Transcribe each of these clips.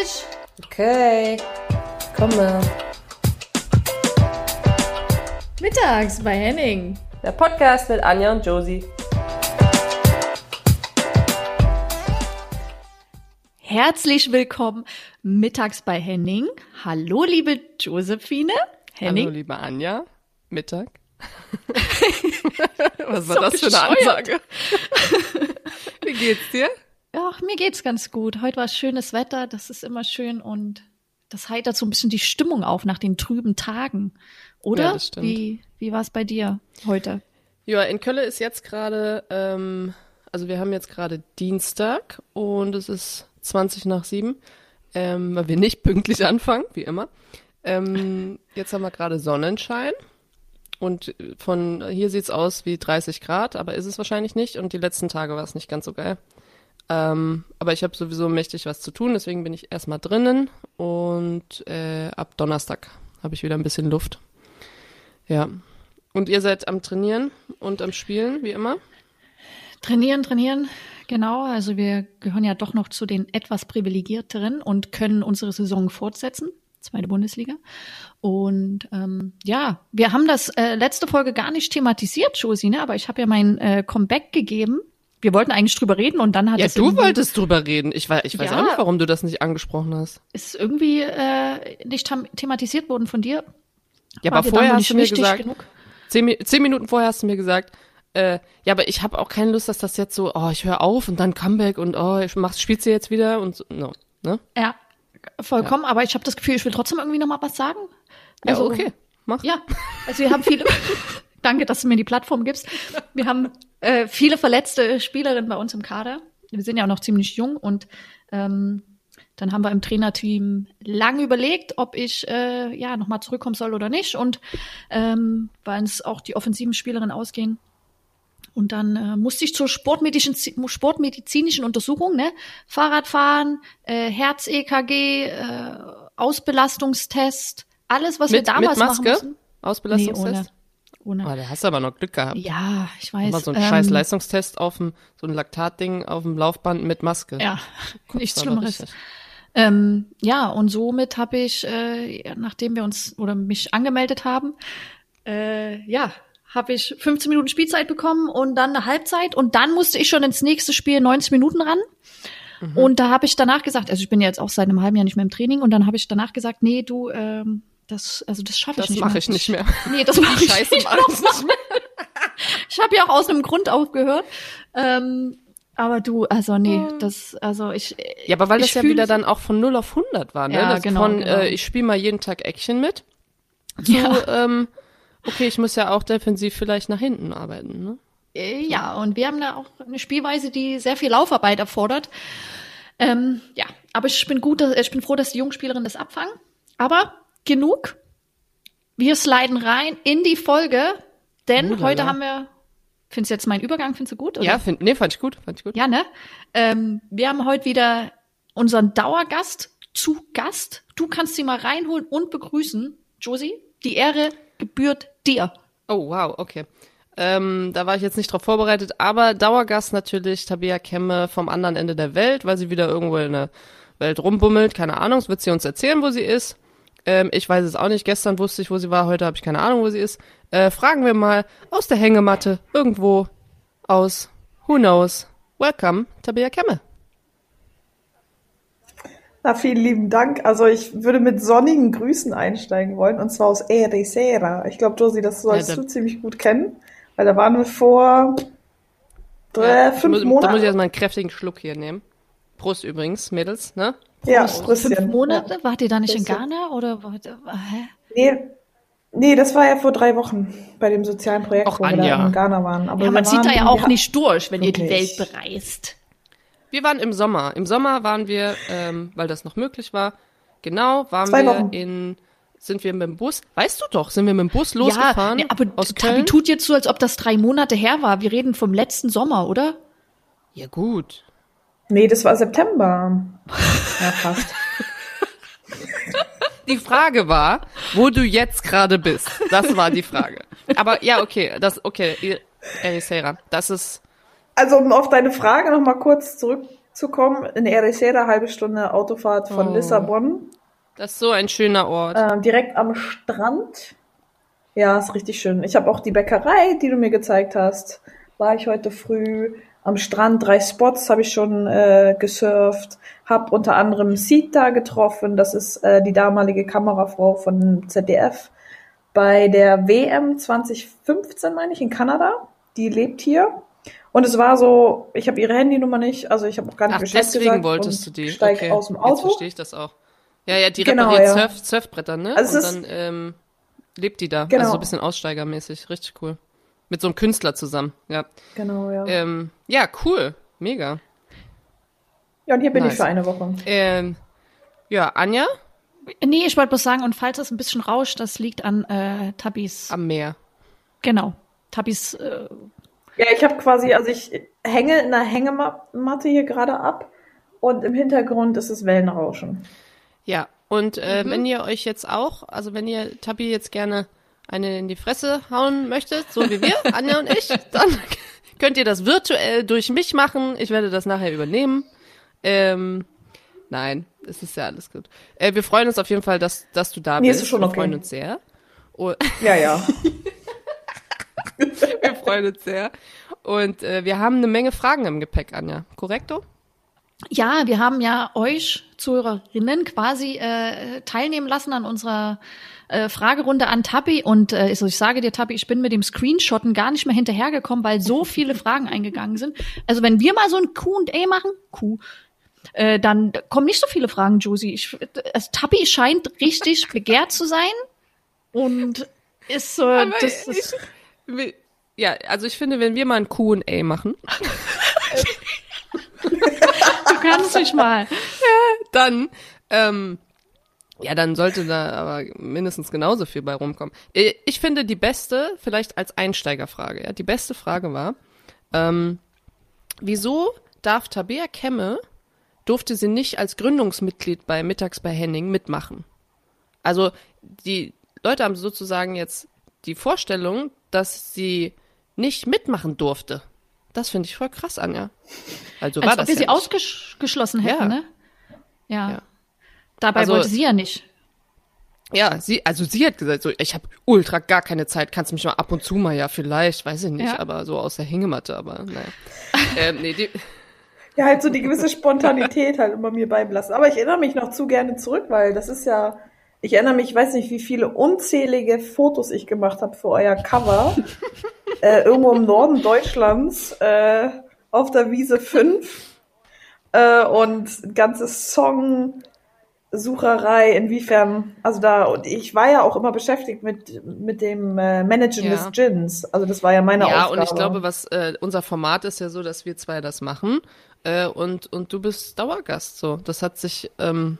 Tisch! Okay, komme. Mittags bei Henning. Der Podcast mit Anja und Josie. Herzlich willkommen mittags bei Henning. Hallo, liebe Josephine. Henning. Hallo, liebe Anja. Mittag. Was war So das für eine bescheuert. Ansage? Wie geht's dir? Ach, mir geht's ganz gut. Heute war schönes Wetter, das ist immer schön und das heitert so ein bisschen die Stimmung auf nach den trüben Tagen. Oder? Ja, das stimmt. Wie, wie war es bei dir heute? Ja, in Köln ist jetzt gerade, ähm, also wir haben jetzt gerade Dienstag und es ist 20 nach 7, ähm, weil wir nicht pünktlich anfangen, wie immer. Ähm, jetzt haben wir gerade Sonnenschein und von hier sieht's aus wie 30 Grad, aber ist es wahrscheinlich nicht und die letzten Tage war es nicht ganz so geil. Ähm, aber ich habe sowieso mächtig was zu tun, deswegen bin ich erstmal drinnen und äh, ab Donnerstag habe ich wieder ein bisschen Luft. Ja. Und ihr seid am Trainieren und am Spielen, wie immer? Trainieren, trainieren. Genau, also wir gehören ja doch noch zu den etwas privilegierteren und können unsere Saison fortsetzen. Zweite Bundesliga. Und ähm, ja, wir haben das äh, letzte Folge gar nicht thematisiert, Josi, ne? aber ich habe ja mein äh, Comeback gegeben. Wir wollten eigentlich drüber reden und dann hat Ja, du wolltest drüber reden. Ich weiß, ich weiß Ja. auch nicht, warum du das nicht angesprochen hast. ist irgendwie äh, nicht thematisiert worden von dir. Ja, War aber vorher hast du mir gesagt, zehn, zehn Minuten vorher hast du mir gesagt, äh, ja, aber ich habe auch keine Lust, dass das jetzt so, oh, ich höre auf und dann Comeback und oh, ich mach, spielst du jetzt wieder und so, no, ne? Ja, vollkommen. Aber ich habe das Gefühl, ich will trotzdem irgendwie noch mal was sagen. Ja, Also, okay, mach. Ja, also wir haben viele. Danke, dass du mir die Plattform gibst. Wir haben äh, viele verletzte Spielerinnen bei uns im Kader. Wir sind ja auch noch ziemlich jung und ähm, dann haben wir im Trainerteam lange überlegt, ob ich äh, ja noch mal zurückkommen soll oder nicht. Und ähm, weil es auch die offensiven Spielerinnen ausgehen. Und dann äh, musste ich zur sportmedizinischen, sportmedizinischen Untersuchung, ne? Fahrradfahren, äh, Herz-EKG, äh, Ausbelastungstest, alles, was wir Mit, damals mit machen Maske? mussten. Nee, Ausbelastungstest? Ohne. Ah, da hast du aber noch Glück gehabt. Ja, ich weiß. Mal so ein ähm, scheiß Leistungstest auf dem, so ein Laktatding auf dem Laufband mit Maske. Ja, Kotzt nichts Schlimmeres. Ähm, ja, und somit habe ich, äh, nachdem wir uns oder mich angemeldet haben, äh, ja, habe ich 15 Minuten Spielzeit bekommen und dann eine Halbzeit und dann musste ich schon ins nächste Spiel 90 Minuten ran. Mhm. Und da habe ich danach gesagt, also ich bin ja jetzt auch seit einem halben Jahr nicht mehr im Training und dann habe ich danach gesagt, nee, du, ähm, das, also das schaffe ich Das nicht mache mehr. ich nicht mehr. Nee, das mache ich Scheiße, nicht mehr. Ich habe ja auch aus einem Grund aufgehört. Ähm, aber du, also nee, das, also ich. Ja, aber weil das ja wieder dann auch von 0 auf 100 war, ne? Ja, das genau, von, genau. Äh, ich spiele mal jeden Tag Action mit, zu, Ja. ähm, okay, ich muss ja auch defensiv vielleicht nach hinten arbeiten, ne? Äh, Ja, und wir haben da auch eine Spielweise, die sehr viel Laufarbeit erfordert. Ähm, ja, aber ich bin gut, ich bin froh, dass die Jungspielerinnen das abfangen. Aber genug. Wir sliden rein in die Folge, denn Ulala. heute haben wir. Findest du jetzt meinen Übergang, findest du gut? Oder? Ja, find, nee, fand ich gut, fand ich gut. Ja, ne? Ähm, wir haben heute wieder unseren Dauergast zu Gast. Du kannst sie mal reinholen und begrüßen. Josie, die Ehre gebührt dir. Oh, wow, okay. Ähm, da war ich jetzt nicht drauf vorbereitet, aber Dauergast natürlich Tabea Kemme vom anderen Ende der Welt, weil sie wieder irgendwo in der Welt rumbummelt. Keine Ahnung, wird sie uns erzählen, wo sie ist. Ähm, ich weiß es auch nicht. Gestern wusste ich, wo sie war, heute habe ich keine Ahnung, wo sie ist. Äh, fragen wir mal aus der Hängematte, irgendwo aus, who knows. Welcome, Tabea Kemme. Na, vielen lieben Dank. Also ich würde mit sonnigen Grüßen einsteigen wollen, und zwar aus Ericeira. Ich glaube, Josie, das sollst Ja, da- du ziemlich gut kennen, weil da waren wir vor drei, Ja, ich fünf muss, Da Monaten. muss ich erstmal einen kräftigen Schluck hier nehmen. Prost übrigens, Mädels, ne? ja, Fünf Christian. Monate? Wart ihr da nicht in Bisschen. Ghana? Oder wart, hä? Nee, nee, das war ja vor drei Wochen bei dem sozialen Projekt, Och, wo wir da in Ghana waren. Aber Ja, man sieht waren da ja auch nicht durch, wenn ihr die Welt Wirklich. bereist. Wir waren im Sommer. Im Sommer waren wir, ähm, weil das noch möglich war, genau, waren Zwei wir Wochen. in, sind wir mit dem Bus, weißt du doch, sind wir mit dem Bus losgefahren ja, aber aus Tabi Köln? tut jetzt so, als ob das drei Monate her war. Wir reden vom letzten Sommer, oder? Ja gut. Nee, das war September. Ja, fast. Die Frage war, wo du jetzt gerade bist. Das war die Frage. Aber ja, okay, das, okay, Ericeira, das ist, Also um auf deine Frage noch mal kurz zurück zu kommen. In Ericeira, halbe Stunde Autofahrt von Oh. Lissabon. Das ist so ein schöner Ort. Ähm, direkt am Strand. Ja, ist richtig schön. Ich habe auch die Bäckerei, die du mir gezeigt hast. War ich heute früh am Strand. Drei Spots habe ich schon äh, gesurft. Hab unter anderem Sita getroffen. Das ist äh, die damalige Kamerafrau von ZDF bei der WM 2015, meine ich, in Kanada. Die lebt hier. Und es war so, ich habe ihre Handynummer nicht, also ich habe auch gar nicht Ach, Bescheid deswegen gesagt wolltest du die. Steig okay. aus dem Jetzt Auto. verstehe ich das auch. Ja, ja, die Genau, repariert ja. Surf, Surfbretter, ne? Also Und dann ähm, lebt die da. Genau. Also so ein bisschen aussteigermäßig. Richtig cool. Mit so einem Künstler zusammen. Ja. Genau, ja. Ähm, ja, cool. Mega. Ja, und hier bin nice. ich für eine Woche. Ähm, ja, Anja Nee, ich wollte bloß sagen, und falls es ein bisschen rauscht, das liegt an äh, Tabis. am Meer. Genau. Tabis, äh, Ja, ich habe quasi, also ich hänge in einer Hängematte hier gerade ab und im Hintergrund ist es Wellenrauschen. Ja, und äh, Mhm. wenn ihr euch jetzt auch, also wenn ihr Tabi jetzt gerne eine in die Fresse hauen möchtet, so wie wir, Anja und ich, dann könnt ihr das virtuell durch mich machen. Ich werde das nachher übernehmen. Ähm, nein, es ist ja alles gut. Äh, wir freuen uns auf jeden Fall, dass, dass du da ist bist. es schon wir okay. freuen uns sehr. Oh, Ja, ja. wir freuen uns sehr. Und äh, wir haben eine Menge Fragen im Gepäck, Anja. Korrekto? ja, wir haben ja euch Zuhörerinnen quasi äh, teilnehmen lassen an unserer äh, Fragerunde an Tabi. Und äh, also ich sage dir, Tabi, ich bin mit dem Screenshotten gar nicht mehr hinterhergekommen, weil so viele Fragen eingegangen sind. Also wenn wir mal so ein Q&A machen, Q, äh, dann kommen nicht so viele Fragen, Josie. Ich, also Tabi scheint richtig begehrt zu sein und ist so, das ist, Wie- Ja, also ich finde, wenn wir mal ein Q&A machen, du kannst dich mal. dann, ähm, ja, dann sollte da aber mindestens genauso viel bei rumkommen. Äh, Ich finde die beste, vielleicht als Einsteigerfrage, ja, die beste Frage war, ähm, wieso darf Tabea Kemme, durfte sie nicht als Gründungsmitglied bei Mittags bei Henning mitmachen? Also, die Leute haben sozusagen jetzt die Vorstellung, dass sie nicht mitmachen durfte. Das finde ich voll krass, Anja. Also war Als ob das wir ja sie nicht. ausgeschlossen hätten, Ja. ne? Ja. Ja. Dabei Also- wollte sie ja nicht. Ja, sie, also sie hat gesagt, so, ich habe ultra gar keine Zeit, kannst mich mal ab und zu mal, ja, vielleicht, weiß ich nicht, Ja. aber so aus der Hängematte, aber naja. ähm, nee, die, Ja, halt so die gewisse Spontanität halt immer mir beibelassen. Aber ich erinnere mich noch zu gerne zurück, weil das ist ja, ich erinnere mich, ich weiß nicht, wie viele unzählige Fotos ich gemacht habe für euer Cover. äh, irgendwo im Norden Deutschlands, äh, auf der Wiese 5. Äh, und ein ganzes Song-Sucherei, inwiefern, also da, und ich war ja auch immer beschäftigt mit, mit dem äh, Managen Ja. des Gins. Also das war ja meine ja, Aufgabe. und ich glaube, was äh, unser Format ist ja so, dass wir zwei das machen äh, und und du bist Dauergast, so. Das hat sich, ähm,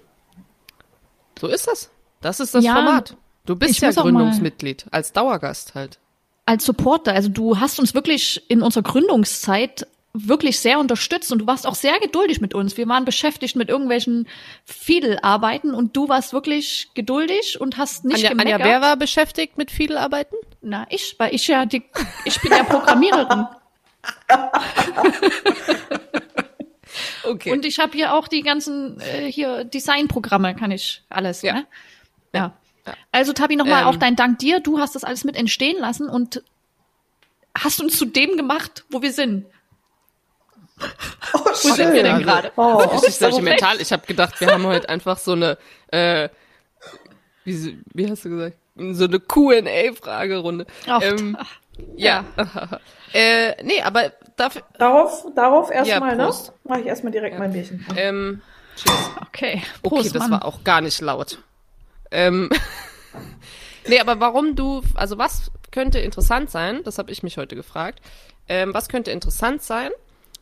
so ist das. Das ist das Ja, Format. Du bist ja Gründungsmitglied als Dauergast halt. Als Supporter, also du hast uns wirklich in unserer Gründungszeit wirklich sehr unterstützt und du warst auch sehr geduldig mit uns. Wir waren beschäftigt mit irgendwelchen Fiedelarbeiten und du warst wirklich geduldig und hast nicht Anja, Anja, gemeckert. wer war beschäftigt mit Fiedelarbeiten? Na, ich, weil ich ja die, ich bin ja Programmiererin Okay. und ich habe hier auch die ganzen äh, hier Designprogramme, kann ich alles, Ja. ne? Ja. Also Tabi, nochmal Ähm. auch dein Dank dir. Du hast das alles mit entstehen lassen und hast uns zu dem gemacht, wo wir sind. Oh, Wo sind wir denn schön. gerade? Oh, richtig so sentimental. Ich habe gedacht, wir haben heute einfach so eine, äh, wie, wie hast du gesagt, so eine Q&A-Fragerunde. Ähm, ja. äh, nee, aber dafür, Darauf, darauf erstmal, ne? Prost. Mache ich erstmal direkt mein Bierchen. ähm, cheers. Okay, Okay, Prost, das Mann. war auch gar nicht laut. Ähm, nee, aber warum du, also was könnte interessant sein, das habe ich mich heute gefragt, ähm, was könnte interessant sein,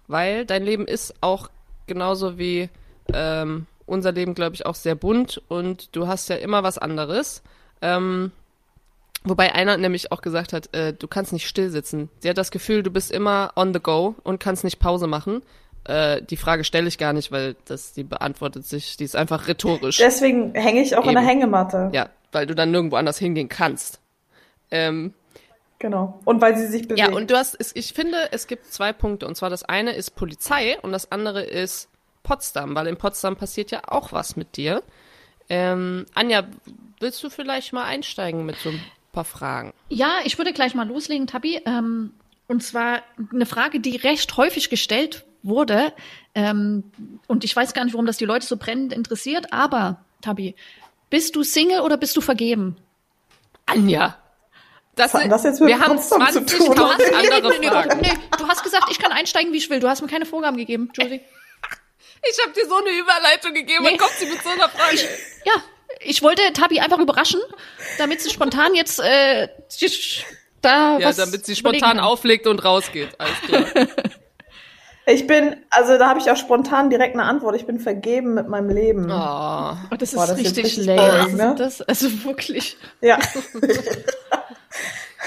weil dein Leben ist auch genauso wie ähm, unser Leben, glaube ich, auch sehr bunt und du hast ja immer was anderes. Ähm, wobei einer nämlich auch gesagt hat, äh, du kannst nicht still sitzen. Sie hat das Gefühl, du bist immer on the go und kannst nicht Pause machen. Äh, die Frage stelle ich gar nicht, weil das die beantwortet sich, die ist einfach rhetorisch. Deswegen hänge ich auch in der Eben. Hängematte. Ja, weil du dann nirgendwo anders hingehen kannst. Ähm, Genau. Und weil sie sich bewegt. ja, und du hast, es, ich finde, es gibt zwei Punkte. Und zwar das eine ist Polizei und das andere ist Potsdam, weil in Potsdam passiert ja auch was mit dir. Ähm, Anja, willst du vielleicht mal einsteigen mit so ein paar Fragen? Ja, ich würde gleich mal loslegen, Tabi. Ähm, und zwar eine Frage, die recht häufig gestellt wurde. Ähm, und ich weiß gar nicht, warum das die Leute so brennend interessiert, aber Tabi, bist du Single oder bist du vergeben? Anja. Das, Was hat das jetzt mit wir haben Potsdam zu 20 tun? Tausend andere nee, nee, Fragen. nee, du hast gesagt, ich kann einsteigen, wie ich will. Du hast mir keine Vorgaben gegeben, Josie. Ich habe dir so eine Überleitung gegeben, Nee. dann kommt sie mit so einer Frage. Ja, ich wollte Tabi einfach überraschen, damit sie spontan jetzt äh, da Ja, was damit sie spontan kann. auflegt und rausgeht. Alles klar. Ich bin, also da habe ich auch spontan direkt eine Antwort. Ich bin vergeben mit meinem Leben. Oh. Oh, das ist Boah, das ist richtig richtig lame. ne? das, also wirklich. Ja.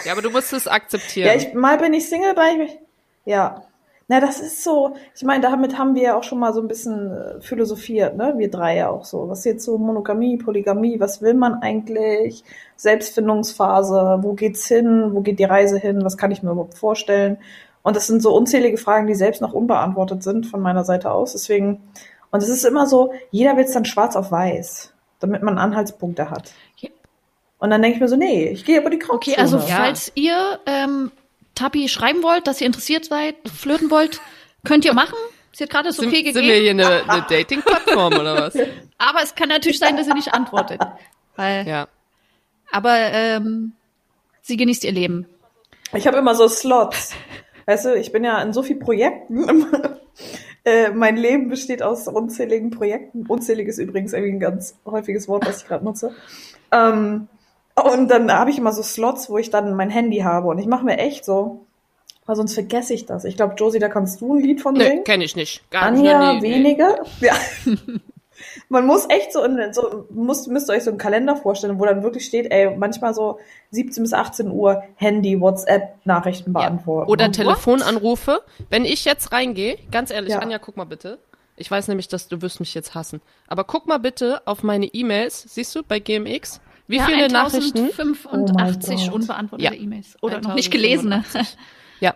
Ja, aber du musst es akzeptieren. Ja, ich, mal bin ich Single, bei ich, ja. Na, das ist so, ich meine, damit haben wir ja auch schon mal so ein bisschen äh, philosophiert, ne? Wir drei ja auch so. Was ist jetzt so Monogamie, Polygamie, was will man eigentlich? Selbstfindungsphase, wo geht's hin? Wo geht die Reise hin? Was kann ich mir überhaupt vorstellen? Und das sind so unzählige Fragen, die selbst noch unbeantwortet sind von meiner Seite aus. Deswegen, und es ist immer so, jeder will es dann schwarz auf weiß, damit man Anhaltspunkte hat. Ja. Und dann denke ich mir so, nee, ich gehe über die Grauzone. Okay, also Ja. falls ihr ähm, Tabi schreiben wollt, dass ihr interessiert seid, flirten wollt, könnt ihr machen. Sie hat gerade das okay sind wir gegeben. hier eine, eine Dating-Plattform oder was? Aber es kann natürlich sein, dass sie nicht antwortet. Weil, Ja. Aber ähm, sie genießt ihr Leben. Ich habe immer so Slots. Weißt du, ich bin ja in so vielen Projekten. äh, mein Leben besteht aus unzähligen Projekten. Unzählig ist übrigens irgendwie ein ganz häufiges Wort, was ich gerade nutze. Ähm, und dann habe ich immer so Slots, wo ich dann mein Handy habe. Und ich mache mir echt so, weil sonst vergesse ich das. Ich glaube, Josie, da kannst du ein Lied von singen. kenne ich nicht. Gar nicht. Anja Nee, nee. weniger. Ja. Man muss echt so, in, so muss, müsst ihr euch so einen Kalender vorstellen, wo dann wirklich steht, ey, manchmal so 17 bis 18 Uhr Handy, WhatsApp, Nachrichten beantworten. Oder Und Telefonanrufe. Wenn ich jetzt reingehe, ganz ehrlich, Ja. Anja, guck mal bitte. Ich weiß nämlich, dass du wirst mich jetzt hassen. Aber guck mal bitte auf meine E-Mails. Siehst du bei GMX? Wie ja, viele Nachrichten? 1085 Oh unbeantwortete Ja. E-Mails. Oder noch nicht gelesene. 1085. Ja.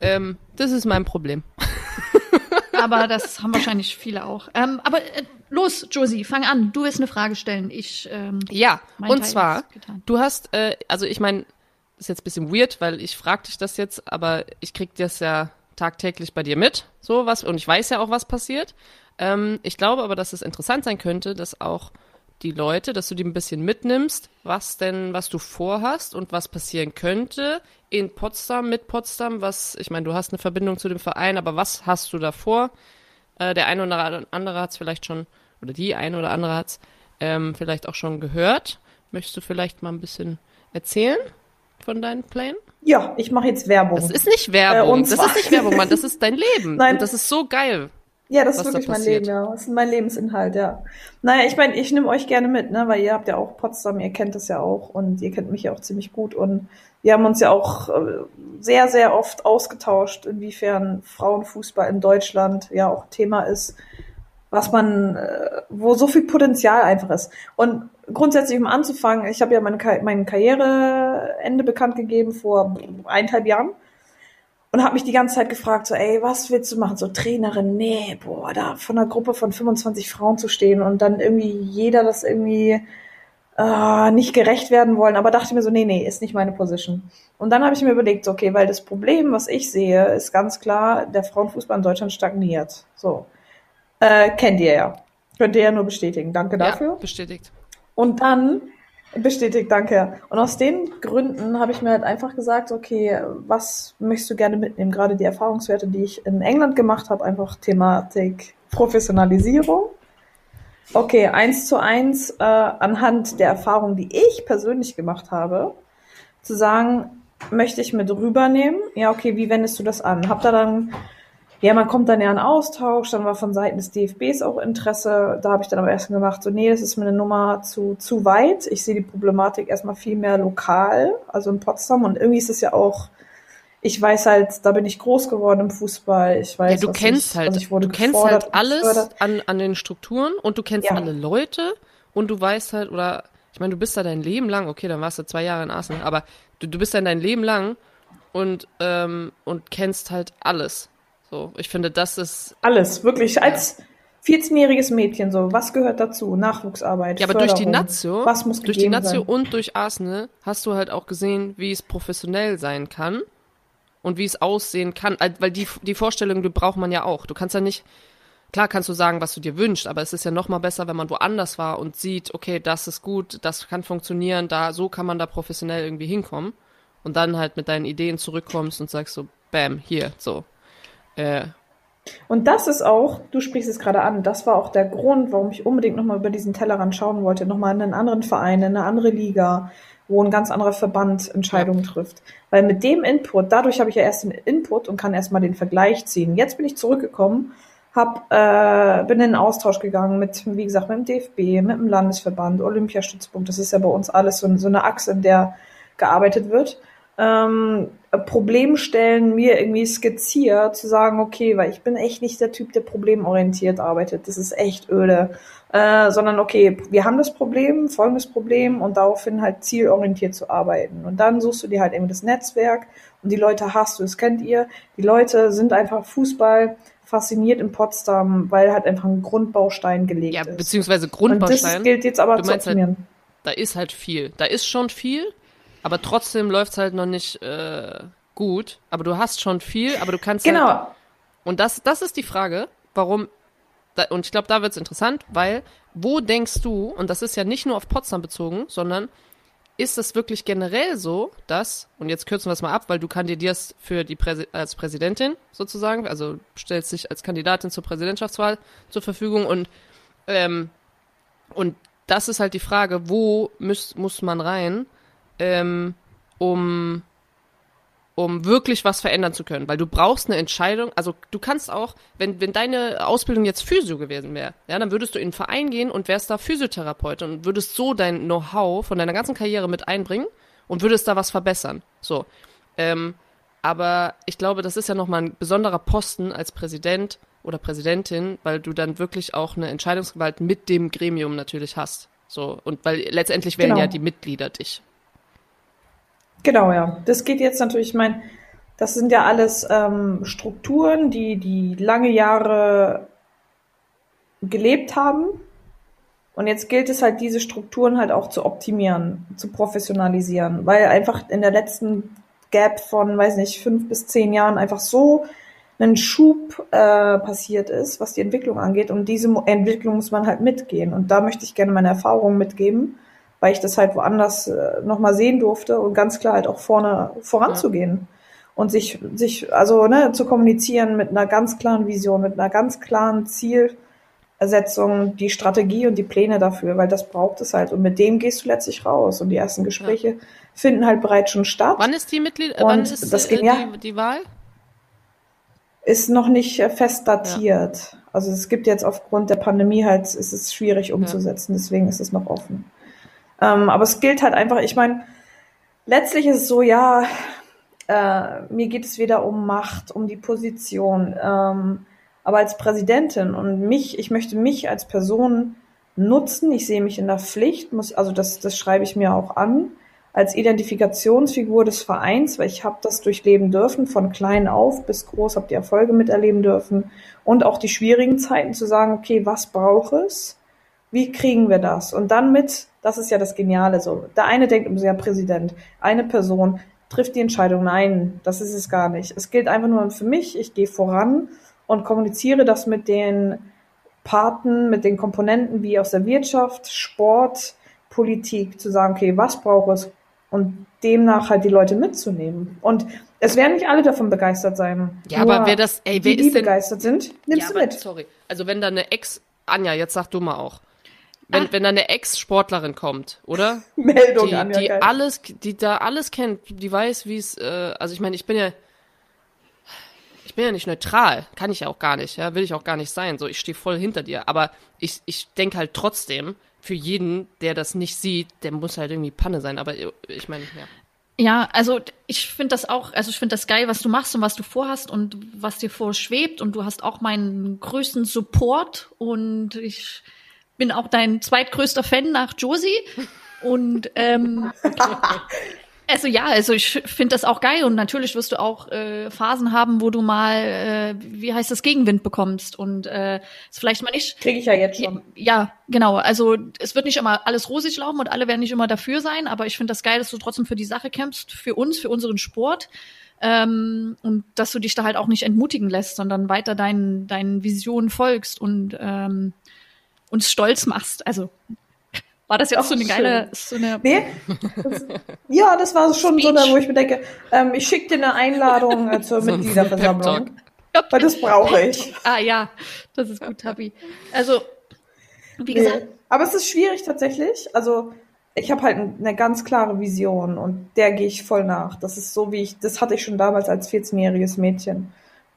Ähm, das ist mein Problem. aber das haben wahrscheinlich viele auch. Ähm, aber äh, los, Josie, fang an. Du willst eine Frage stellen. Ich, ähm, Ja, und Teil zwar, du hast, äh, also ich meine, ist jetzt ein bisschen weird, weil ich frag dich das jetzt, aber ich krieg das ja tagtäglich bei dir mit, so was, und ich weiß ja auch, was passiert. Ähm, ich glaube aber, dass es interessant sein könnte, dass auch die Leute, dass du die ein bisschen mitnimmst, was denn, was du vorhast und was passieren könnte in Potsdam, mit Potsdam, was, ich meine, du hast eine Verbindung zu dem Verein, aber was hast du davor? Äh, der eine oder andere hat es vielleicht schon, oder die eine oder andere hat es ähm, vielleicht auch schon gehört. Möchtest du vielleicht mal ein bisschen erzählen von deinen Plänen? Ja, ich mache jetzt Werbung. Das ist nicht Werbung. Äh, das ist nicht Werbung, Mann. Das ist dein Leben. Nein. Und das ist so geil. Ja, das ist wirklich mein. Leben, ja. Das ist mein Lebensinhalt, ja. Naja, ich meine, ich nehme euch gerne mit, ne, weil ihr habt ja auch Potsdam, ihr kennt das ja auch und ihr kennt mich ja auch ziemlich gut und wir haben uns ja auch äh, sehr, sehr oft ausgetauscht, inwiefern Frauenfußball in Deutschland ja auch Thema ist, was man, äh, wo so viel Potenzial einfach ist. Und grundsätzlich, um anzufangen, ich habe ja meine, mein Karriereende bekannt gegeben vor eineinhalb Jahren und habe mich die ganze Zeit gefragt, so, ey, was willst du machen? So Trainerin, nee, boah, da von einer Gruppe von 25 Frauen zu stehen und dann irgendwie jeder das irgendwie äh, nicht gerecht werden wollen. Aber dachte mir so, nee, nee, ist nicht meine Position. Und dann habe ich mir überlegt, so, okay, weil das Problem, was ich sehe, ist ganz klar, der Frauenfußball in Deutschland stagniert. So. Äh, kennt ihr ja. Könnt ihr ja nur bestätigen. Danke dafür. Ja, bestätigt. Und dann bestätigt, danke. Und aus den Gründen habe ich mir halt einfach gesagt, okay, was möchtest du gerne mitnehmen? Gerade die Erfahrungswerte, die ich in England gemacht habe, einfach Thematik Professionalisierung. Okay, eins zu eins äh, anhand der Erfahrung, die ich persönlich gemacht habe, zu sagen, möchte ich mit rübernehmen? Ja, okay, wie wendest du das an? Hab da dann ja, man kommt dann ja in Austausch, dann war von Seiten des DFBs auch Interesse. Da habe ich dann aber erst gemacht, so, nee, das ist mir eine Nummer zu, zu weit. Ich sehe die Problematik erstmal viel mehr lokal, also in Potsdam. Und irgendwie ist es ja auch, ich weiß halt, da bin ich groß geworden im Fußball. Ich weiß, Ja, du kennst ich, halt, du kennst halt alles an, an den Strukturen und du kennst Ja. alle Leute und du weißt halt, oder ich meine, du bist da dein Leben lang, okay, dann warst du zwei Jahre in Arsenal, aber du, du bist dann dein Leben lang und, ähm, und kennst halt alles. So, ich finde, das ist, Alles, wirklich. Als, 14-jähriges Mädchen, so, was gehört dazu? Nachwuchsarbeit. Ja, aber durch die Förderung. Nazio, was muss durch die Nazio sein? und durch Arsenal hast du halt auch gesehen, wie es professionell sein kann und wie es aussehen kann, weil die, die Vorstellung, die braucht man ja auch. Du kannst ja nicht, klar kannst du sagen, was du dir wünschst, aber es ist ja noch mal besser, wenn man woanders war und sieht, okay, das ist gut, das kann funktionieren, da, so kann man da professionell irgendwie hinkommen und dann halt mit deinen Ideen zurückkommst und sagst so, bam, hier, so. Äh, Und das ist auch, du sprichst es gerade an, das war auch der Grund, warum ich unbedingt nochmal über diesen Tellerrand schauen wollte, nochmal in einen anderen Verein, in eine andere Liga, wo ein ganz anderer Verband Entscheidungen trifft. Weil mit dem Input, dadurch habe ich ja erst den Input und kann erstmal den Vergleich ziehen. Jetzt bin ich zurückgekommen, hab, äh, bin in einen Austausch gegangen mit, wie gesagt, mit dem DFB, mit dem Landesverband, Olympiastützpunkt. Das ist ja bei uns alles so, so eine Achse, in der gearbeitet wird. Ähm, Problemstellen mir irgendwie skizziert, zu sagen, okay, weil ich bin echt nicht der Typ, der problemorientiert arbeitet. Das ist echt öde. Äh, sondern okay, wir haben das Problem, folgendes Problem und daraufhin halt zielorientiert zu arbeiten. Und dann suchst du dir halt eben das Netzwerk und die Leute hast du, das kennt ihr. Die Leute sind einfach Fußball fasziniert in Potsdam, weil halt einfach ein Grundbaustein gelegt ja, ist. beziehungsweise und das Grundbaustein. gilt jetzt aber zu halt- optimieren. da ist halt viel. Da ist schon viel, aber trotzdem läuft's halt noch nicht äh, gut. Aber du hast schon viel, aber du kannst halt, Genau. und das, das ist die Frage, warum, da, und ich glaube, da wird's interessant, weil, wo denkst du, und das ist ja nicht nur auf Potsdam bezogen, sondern ist es wirklich generell so, dass, und jetzt kürzen wir es mal ab, weil du kandidierst für die Präsi als Präsidentin sozusagen, also stellst dich als Kandidatin zur Präsidentschaftswahl zur Verfügung und, ähm, und das ist halt die Frage, wo muss, muss man rein, ähm, um, um wirklich was verändern zu können. Weil du brauchst eine Entscheidung, also du kannst auch, wenn, wenn deine Ausbildung jetzt Physio gewesen wäre, ja, dann würdest du in einen Verein gehen und wärst da Physiotherapeut und würdest so dein Know-how von deiner ganzen Karriere mit einbringen und würdest da was verbessern. So. Ähm, aber ich glaube, das ist ja nochmal ein besonderer Posten als Präsident oder Präsidentin, weil du dann wirklich auch eine Entscheidungsgewalt mit dem Gremium natürlich hast. So. Und weil letztendlich wählen Genau. ja die Mitglieder dich. Genau, ja. Das geht jetzt natürlich, ich meine, das sind ja alles ähm, Strukturen, die die lange Jahre gelebt haben. Und jetzt gilt es halt, diese Strukturen halt auch zu optimieren, zu professionalisieren, weil einfach in der letzten Gap von, weiß nicht, fünf bis zehn Jahren einfach so ein Schub äh, passiert ist, was die Entwicklung angeht. Und diese Entwicklung muss man halt mitgehen. Und da möchte ich gerne meine Erfahrungen mitgeben, weil ich das halt woanders äh, nochmal sehen durfte und ganz klar halt auch vorne voranzugehen. Und sich, sich, also ne, zu kommunizieren mit einer ganz klaren Vision, mit einer ganz klaren Zielersetzung, die Strategie und die Pläne dafür, weil das braucht es halt. Und mit dem gehst du letztlich raus. Und die ersten Gespräche finden halt bereits schon statt. Wann ist die Mitglied, Und wann ist das äh, die, die Wahl? ist noch nicht äh, fest datiert. Also es gibt jetzt aufgrund der Pandemie halt, ist es schwierig umzusetzen, deswegen ist es noch offen. Ähm, aber es gilt halt einfach, ich meine, letztlich ist es so, ja, äh, mir geht es wieder um Macht, um die Position, ähm, aber als Präsidentin und mich, ich möchte mich als Person nutzen, ich sehe mich in der Pflicht, muss, also das, das schreibe ich mir auch an, als Identifikationsfigur des Vereins, weil ich habe das durchleben dürfen, von klein auf bis groß, habe die Erfolge miterleben dürfen und auch die schwierigen Zeiten zu sagen, okay, was braucht es? Wie kriegen wir das? Und dann mit, das ist ja das Geniale so. Der eine denkt immer so, ja, Präsident, eine Person trifft die Entscheidung. Nein, das ist es gar nicht. Es gilt einfach nur für mich, ich gehe voran und kommuniziere das mit den Paten, mit den Komponenten wie aus der Wirtschaft, Sport, Politik, zu sagen, okay, was braucht es? Und demnach halt die Leute mitzunehmen. Und es werden nicht alle davon begeistert sein. Ja, Nur aber wer das, ey, wer die, die ist denn, begeistert sind, nimmst ja, du aber, mit. sorry. Also wenn da eine Ex, Anja, jetzt sag du mal auch. Wenn, Ah. wenn da eine Ex-Sportlerin kommt, oder? Meldung Die, an, ja, die geil. alles, die da alles kennt, die weiß, wie es, äh, also ich meine, ich bin ja, ich bin ja nicht neutral, kann ich ja auch gar nicht, ja, will ich auch gar nicht sein, so, ich stehe voll hinter dir, aber ich, ich denke halt trotzdem, für jeden, der das nicht sieht, der muss halt irgendwie Panne sein, aber ich meine, ja. Ja, also ich finde das auch, also ich finde das geil, was du machst und was du vorhast und was dir vorschwebt und du hast auch meinen größten Support und ich bin auch dein zweitgrößter Fan nach Josie und ähm, Also ja, also ich finde das auch geil und natürlich wirst du auch äh, Phasen haben, wo du mal, äh, wie heißt das, Gegenwind bekommst und äh, es vielleicht mal nicht. Kriege ich ja jetzt schon. Ja, genau. Also es wird nicht immer alles rosig laufen und alle werden nicht immer dafür sein, aber ich finde das geil, dass du trotzdem für die Sache kämpfst, für uns, für unseren Sport. Ähm, und dass du dich da halt auch nicht entmutigen lässt, sondern weiter deinen, deinen Visionen folgst und ähm, uns stolz machst. Also war das jetzt Ach, so eine geile, so eine Nee? Das, ja, das war schon so, eine, wo ich mir denke, ähm, ich schicke dir eine Einladung äh, zur So Mitgliederversammlung. Weil das brauche ich. Ah ja, das ist gut, Tabi. Also, wie Nee. gesagt, Aber es ist schwierig tatsächlich. Also ich habe halt eine ganz klare Vision und der gehe ich voll nach. Das ist so wie ich, das hatte ich schon damals als 14-jähriges Mädchen.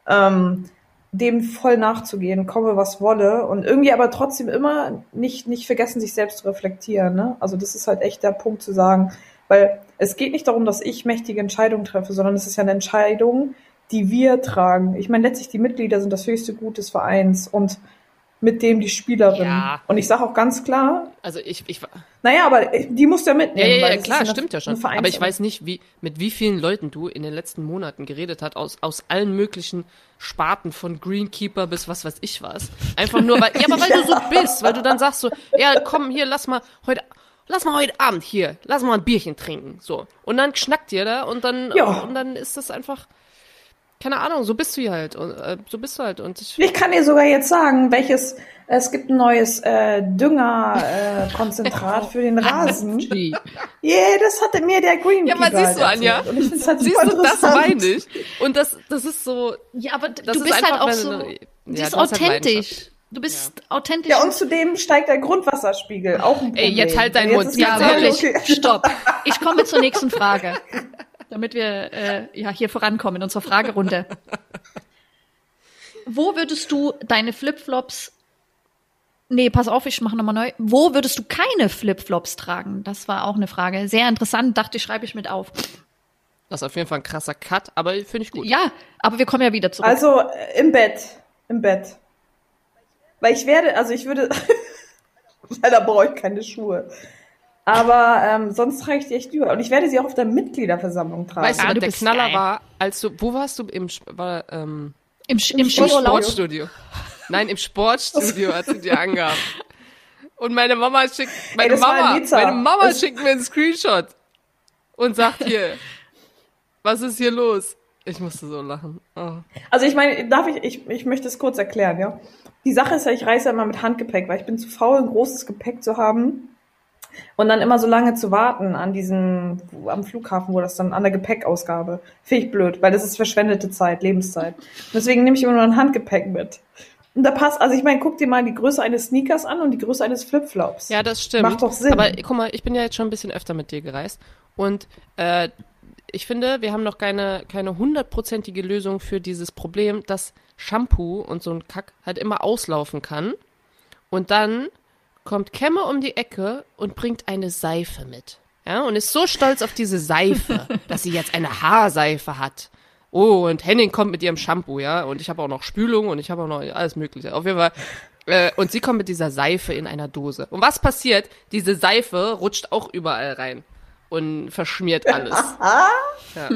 Ähm, dem voll nachzugehen, komme was wolle und irgendwie aber trotzdem immer nicht, nicht vergessen, sich selbst zu reflektieren. Ne? Also das ist halt echt der Punkt zu sagen, weil es geht nicht darum, dass ich mächtige Entscheidungen treffe, sondern es ist ja eine Entscheidung, die wir tragen. Ich meine, letztlich die Mitglieder sind das höchste Gut des Vereins und mit dem die Spielerin. Ja. Und ich sage auch ganz klar, Also ich, ich naja, aber die musst du ja ja, mitnehmen. ja, ja es klar, stimmt ja schon. Aber ich weiß nicht, wie, mit wie vielen Leuten du in den letzten Monaten geredet hast, aus, aus allen möglichen Sparten von Greenkeeper bis was weiß ich was. Einfach nur, weil, ja, aber weil du so bist, weil du dann sagst so, ja, komm hier, lass mal heute, lass mal heute Abend hier, lass mal ein Bierchen trinken, so. Und dann schnackt ihr da und dann, Ja. und dann ist das einfach, keine Ahnung, so bist du hier halt, und, äh, so bist du halt und ich, Ich kann dir sogar jetzt sagen, welches, es gibt ein neues äh, Düngerkonzentrat äh, für den Rasen. Yeah, das hatte mir der Greenkeeper Ja, aber siehst du, halt Anja? Und ich find's halt siehst super du, das meine ich. Und das, das ist so, ja, aber das du ist bist halt auch wenn so, ja, hast halt authentisch. Leidenschaft. du bist authentisch. Ja, und zudem steigt der Grundwasserspiegel. Auch ein Problem. Ey, jetzt halt Jetzt Mund, ist ja, wirklich. Stopp. Ich komme zur nächsten Frage, damit wir äh, ja hier vorankommen in unserer Fragerunde. Wo würdest du deine Flipflops Nee, pass auf, ich mache nochmal neu. Wo würdest du keine Flipflops tragen? Das war auch eine Frage. Sehr interessant, dachte ich, schreibe ich mit auf. Das ist auf jeden Fall ein krasser Cut, aber finde ich gut. Ja, aber wir kommen ja wieder zurück. Also äh, im Bett. Im Bett. Weil ich werde, also ich würde, weil da brauche ich keine Schuhe. Aber ähm, sonst trage ich die echt über. Und ich werde sie auch auf der Mitgliederversammlung tragen. Weißt du, Ah, du der Knaller geil. war, als du, wo warst du im, war, ähm, Im, im Im Skiurlaub. Sportstudio? Nein, im Sportstudio hat sie dir angehabt. Und meine Mama schickt, meine in Mama, meine Mama Das- schickt mir einen Screenshot und sagt hier, was ist hier los? Ich musste so lachen. Oh. Also ich meine, darf ich, ich, ich möchte es kurz erklären, ja. Die Sache ist ja, ich reise ja immer mit Handgepäck, weil ich bin zu faul, ein großes Gepäck zu haben und dann immer so lange zu warten an diesem, am Flughafen, wo das dann an der Gepäckausgabe. Finde ich blöd, weil das ist verschwendete Zeit, Lebenszeit. Deswegen nehme ich immer nur ein Handgepäck mit. Und da passt, also ich meine, guck dir mal die Größe eines Sneakers an und die Größe eines Flipflops. Ja, das stimmt. Macht doch Sinn. Aber guck mal, ich bin ja jetzt schon ein bisschen öfter mit dir gereist und äh, ich finde, wir haben noch keine keine hundertprozentige Lösung für dieses Problem, dass Shampoo und so ein Kack halt immer auslaufen kann und dann kommt Kemme um die Ecke und bringt eine Seife mit. Ja, und ist so stolz auf diese Seife, dass sie jetzt eine Haarseife hat. Oh, und Henning kommt mit ihrem Shampoo, ja, und ich habe auch noch Spülung und ich habe auch noch alles Mögliche. Auf jeden Fall. Äh, und sie kommt mit dieser Seife in einer Dose. Und was passiert? Diese Seife rutscht auch überall rein und verschmiert alles. Ja.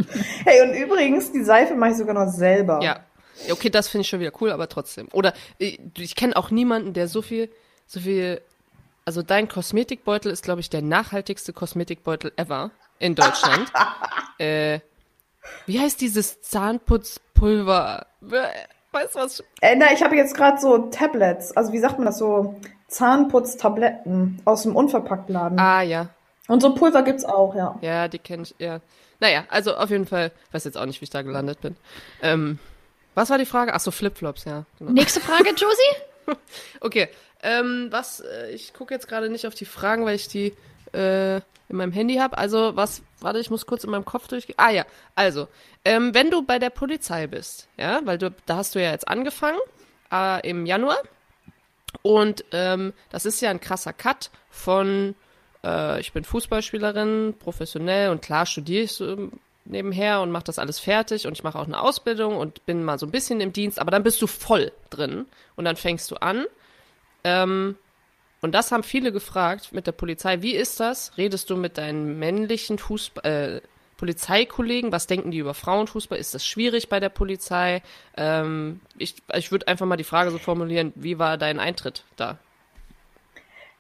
Hey, und übrigens, die Seife mache ich sogar noch selber. Ja. Okay, das finde ich schon wieder cool, aber trotzdem. Oder ich, ich kenne auch niemanden, der so viel, so viel. Also dein Kosmetikbeutel ist, glaube ich, der nachhaltigste Kosmetikbeutel ever in Deutschland. äh, wie heißt dieses Zahnputzpulver? Weißt du was? Äh, na, ich habe jetzt gerade so Tablets, also wie sagt man das so? Zahnputztabletten aus dem Unverpacktladen. Ah ja, Und so Pulver gibt's auch, ja. ja, die kenne ich. Ja. Naja, also auf jeden Fall. Weiß jetzt auch nicht, wie ich da gelandet bin. Ähm, was war die Frage? Ach so, Flipflops, ja. Genau. Nächste Frage, Josie? Okay, ähm, was, äh, ich gucke jetzt gerade nicht auf die Fragen, weil ich die äh, in meinem Handy habe. Also, was, warte, ich muss kurz in meinem Kopf durchgehen. Ah ja, also, ähm, wenn du bei der Polizei bist, ja, weil du, da hast du ja jetzt angefangen, äh, im Januar. Und ähm, das ist ja ein krasser Cut von, äh, ich bin Fußballspielerin, professionell und klar studiere ich so nebenher und mache das alles fertig und ich mache auch eine Ausbildung und bin mal so ein bisschen im Dienst, aber dann bist du voll drin und dann fängst du an. Ähm, und das haben viele gefragt mit der Polizei. Wie ist das? Redest du mit deinen männlichen Fußball, äh, Polizeikollegen, was denken die über Frauenfußball? Ist das schwierig bei der Polizei? Ähm, ich ich würde einfach mal die Frage so formulieren, wie war dein Eintritt da?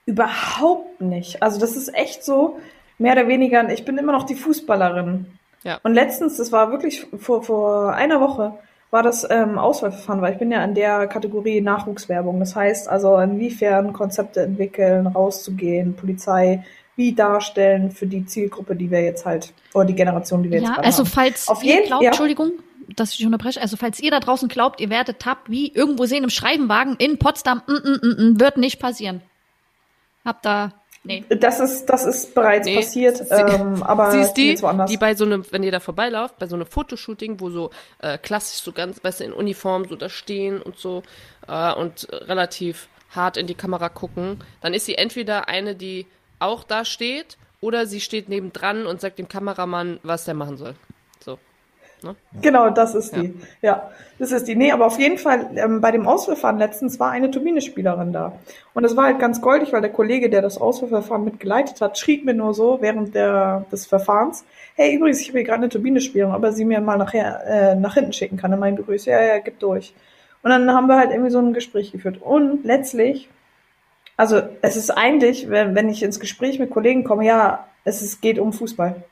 Überhaupt nicht. Also das ist echt so, mehr oder weniger, ich bin immer noch die Fußballerin. Ja. Und letztens, das war wirklich vor, vor einer Woche, war das ähm, Auswahlverfahren, weil ich bin ja in der Kategorie Nachwuchswerbung. Das heißt also, inwiefern Konzepte entwickeln, rauszugehen, Polizei, wie darstellen für die Zielgruppe, die wir jetzt halt, oder die Generation, die wir jetzt Ja, gerade also haben. falls Auf ihr jeden- glaubt, ja. Entschuldigung, dass ich dich unterbreche, also falls ihr da draußen glaubt, ihr werdet tapp wie irgendwo sehen im Schreibenwagen in Potsdam, mm, mm, mm, mm, wird nicht passieren. Habt da, nee. Das ist, das ist bereits Nee, passiert, sie- ähm, aber Sie ist die, die bei so einem, wenn ihr da vorbeilauft, bei so einem Fotoshooting, wo so äh, klassisch so ganz, weißt du, in Uniform so da stehen und so äh, und relativ hart in die Kamera gucken, dann ist sie entweder eine, die auch da steht, oder sie steht nebendran und sagt dem Kameramann, was der machen soll. So. Genau, das ist die. Ja. das ist die. Nee, aber auf jeden Fall, ähm, bei dem Auswahlverfahren letztens war eine Turbine-Spielerin da. Und es war halt ganz goldig, weil der Kollege, der das Auswahlverfahren mitgeleitet hat, schrieb mir nur so während der, des Verfahrens, hey, übrigens, ich habe hier gerade eine Turbine-Spielerin, ob er sie mir mal nachher äh, nach hinten schicken kann in mein Büro. Ich so, ja, ja, gib durch. Und dann haben wir halt irgendwie so ein Gespräch geführt. Und letztlich, also es ist eigentlich, wenn, wenn ich ins Gespräch mit Kollegen komme, ja, es ist, geht um Fußball.